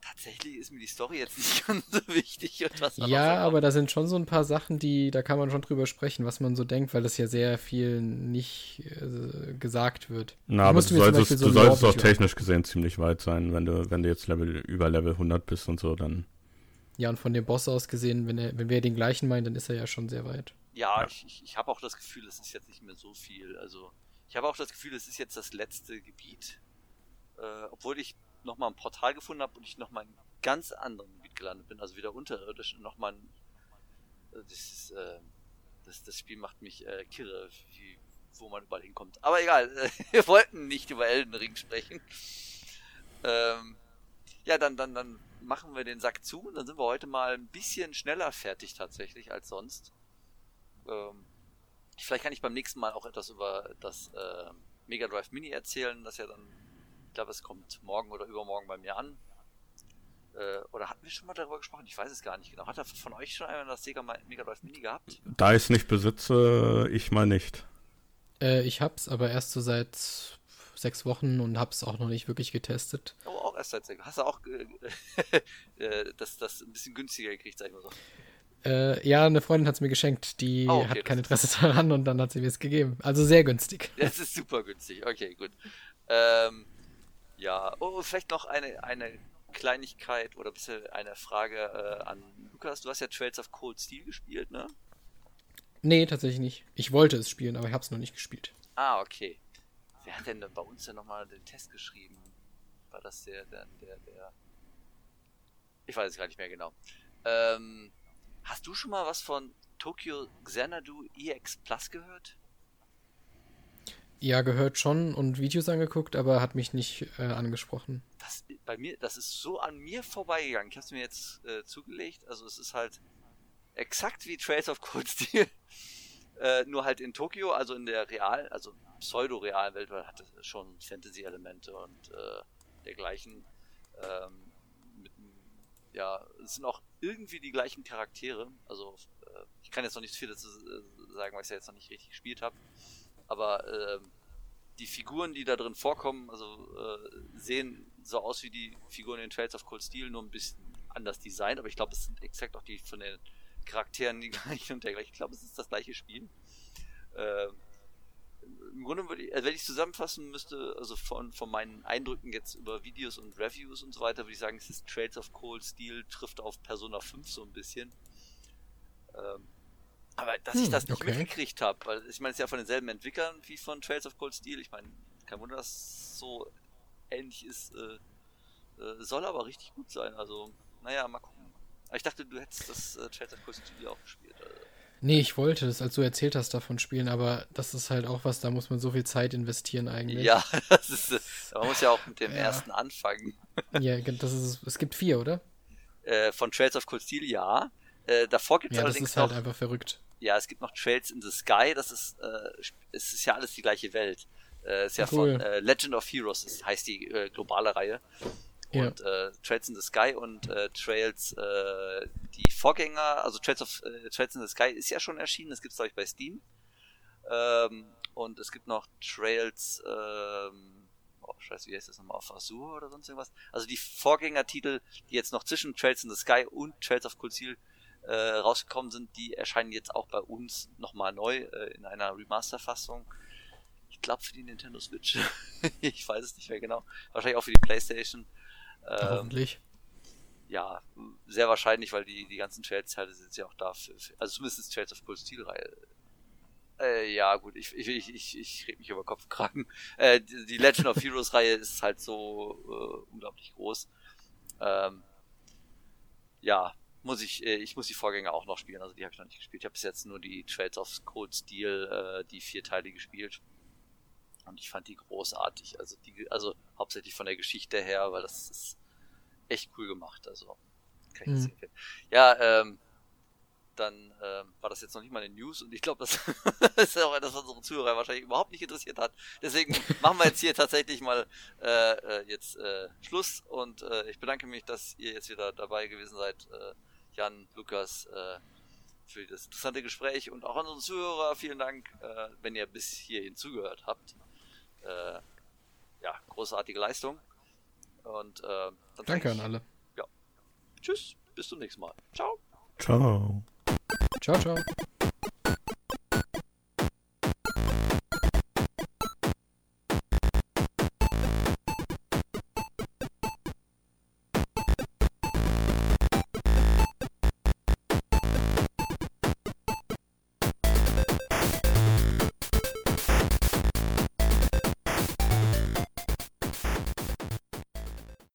tatsächlich ist mir die Story jetzt nicht ganz so wichtig. Ja, aber da sind schon so ein paar Sachen, die, da kann man schon drüber sprechen, was man so denkt, weil das ja sehr viel nicht äh, gesagt wird. Na, aber du solltest, so du solltest auch technisch gesehen ziemlich weit sein. Wenn du, wenn du jetzt Level, über Level 100 bist und so, dann. Ja, und von dem Boss aus gesehen, wenn, er, wenn wir den gleichen meinen, dann ist er ja schon sehr weit. Ja, Ja. ich, ich, ich habe auch das Gefühl, es ist jetzt nicht mehr so viel. Also, ich habe auch das Gefühl, es ist jetzt das letzte Gebiet. Äh, obwohl ich nochmal ein Portal gefunden habe und ich nochmal in einem ganz anderen Gebiet gelandet bin, also wieder unterirdisch und nochmal ein. äh, Das, äh, das, das Spiel macht mich äh, kirre, wie, wo man überall hinkommt. Aber egal, wir wollten nicht über Elden Ring sprechen. Ähm, ja, dann, dann, dann machen wir den Sack zu und dann sind wir heute mal ein bisschen schneller fertig tatsächlich als sonst. Ähm, vielleicht kann ich beim nächsten Mal auch etwas über das äh, Mega Drive Mini erzählen, das ja dann, ich glaube, es kommt morgen oder übermorgen bei mir an. Äh, oder hatten wir schon mal darüber gesprochen? Ich weiß es gar nicht genau. Hat er von euch schon einmal das Sega Mega Drive Mini gehabt? Da ich es nicht besitze, ich mal nicht. Äh, ich hab's aber erst so seit sechs Wochen und hab's auch noch nicht wirklich getestet. Aber auch erst seit sechs. Hast du auch äh, äh, das, das ein bisschen günstiger gekriegt, sag ich mal so. Äh, ja, eine Freundin hat's mir geschenkt, die Oh, okay, hat kein Interesse daran und dann hat sie mir es gegeben. Also sehr günstig. Das ist super günstig. Okay, gut. Ähm, ja, oh, vielleicht noch eine, eine Kleinigkeit oder bisschen eine Frage äh, an Lukas. Du hast ja Trails of Cold Steel gespielt, ne? Nee, tatsächlich nicht. Ich wollte es spielen, aber ich hab's noch nicht gespielt. Ah, okay. Wer hat denn bei uns denn nochmal den Test geschrieben? War das der, der, der, der... Ich weiß es gar nicht mehr genau. Ähm, hast du schon mal was von Tokyo Xanadu EX Plus gehört? Ja, gehört schon und Videos angeguckt, aber hat mich nicht äh, angesprochen. das bei mir, das ist so an mir vorbeigegangen. Ich habe es mir jetzt äh, zugelegt. Also es ist halt exakt wie Trails of Cold Steel, äh, nur halt in Tokio, also in der real, also pseudo-realen Welt, weil hat es schon Fantasy-Elemente und äh, dergleichen. Ähm, mit, ja, es sind auch irgendwie die gleichen Charaktere. Also äh, ich kann jetzt noch nicht viel dazu äh, sagen, weil ich es ja jetzt noch nicht richtig gespielt habe. Aber ähm, die Figuren, die da drin vorkommen, also äh, sehen so aus wie die Figuren in Trails of Cold Steel, nur ein bisschen anders designt, aber ich glaube, es sind exakt auch die von den Charakteren die gleichen und dergleichen. Ich glaube, es ist das gleiche Spiel. Ähm, Im Grunde würde ich, also wenn ich zusammenfassen müsste, also von, von meinen Eindrücken jetzt über Videos und Reviews und so weiter, würde ich sagen, es ist Trails of Cold Steel, trifft auf Persona 5 so ein bisschen. Ähm, aber dass ich Hm, das nicht okay. mitgekriegt habe, weil ich meine, es ist ja von denselben Entwicklern wie von Trails of Cold Steel. Ich meine, kein Wunder, dass es so ähnlich ist. Äh, äh, soll aber richtig gut sein. Also, naja, mal gucken. Aber ich dachte, du hättest das äh, Trails of Cold Steel auch gespielt. Also. Nee, ich wollte es, als du erzählt hast, davon spielen, aber das ist halt auch was, da muss man so viel Zeit investieren eigentlich. Ja, das ist, äh, man muss ja auch mit dem Ja. ersten anfangen. Ja, das ist, es gibt vier, oder? Äh, von Trails of Cold Steel, ja. Äh, davor gibt es Ja, das allerdings ist halt noch, einfach verrückt. Ja, es gibt noch Trails in the Sky, das ist, äh, es ist ja alles die gleiche Welt. Äh, ist ja Cool. von äh, Legend of Heroes, das heißt die äh, globale Reihe. Ja. Und äh, Trails in the Sky und äh, Trails, äh, die Vorgänger, also Trails of äh, Trails in the Sky ist ja schon erschienen, das gibt's glaube ich bei Steam. Ähm, und es gibt noch Trails, ähm, oh, scheiße, wie heißt das nochmal, auf Azure oder sonst irgendwas. Also die Vorgängertitel, die jetzt noch zwischen Trails in the Sky und Trails of Cold Steel äh, rausgekommen sind, die erscheinen jetzt auch bei uns nochmal neu äh, in einer Remaster-Fassung. Ich glaube für die Nintendo Switch. ich weiß es nicht mehr genau. Wahrscheinlich auch für die Playstation. Ähm, Hoffentlich. ja, sehr wahrscheinlich, weil die, die ganzen Trails-Teile sind ja auch da für, für also zumindest Trails of Cold Steel-Reihe. Äh, ja, gut, ich, ich, ich, ich, ich rede mich über Kopf Kragen. Äh, die, die Legend of Heroes-Reihe ist halt so äh, unglaublich groß. Ähm, ja, muss ich, äh, ich muss die Vorgänger auch noch spielen, also die habe ich noch nicht gespielt. Ich habe bis jetzt nur die Trails of Cold Steel, äh, die vier Teile gespielt. Und ich fand die großartig. Also die, also hauptsächlich von der Geschichte her, weil das ist echt cool gemacht. Also kann ich Mhm. das empfehlen. Ja, ähm, dann ähm, war das jetzt noch nicht mal eine News und ich glaube, das ist ja auch etwas, was unsere Zuhörer wahrscheinlich überhaupt nicht interessiert hat. Deswegen machen wir jetzt hier tatsächlich mal äh, äh, jetzt äh, Schluss und äh, ich bedanke mich, dass ihr jetzt wieder dabei gewesen seid, äh, Jan, Lukas, äh, für das interessante Gespräch und auch an unsere Zuhörer vielen Dank, äh, wenn ihr bis hierhin zugehört habt. Äh, ja, großartige Leistung. Und äh, Danke ich, an alle. Tschüss, bis zum nächsten Mal. Ciao. Ciao. Ciao, ciao.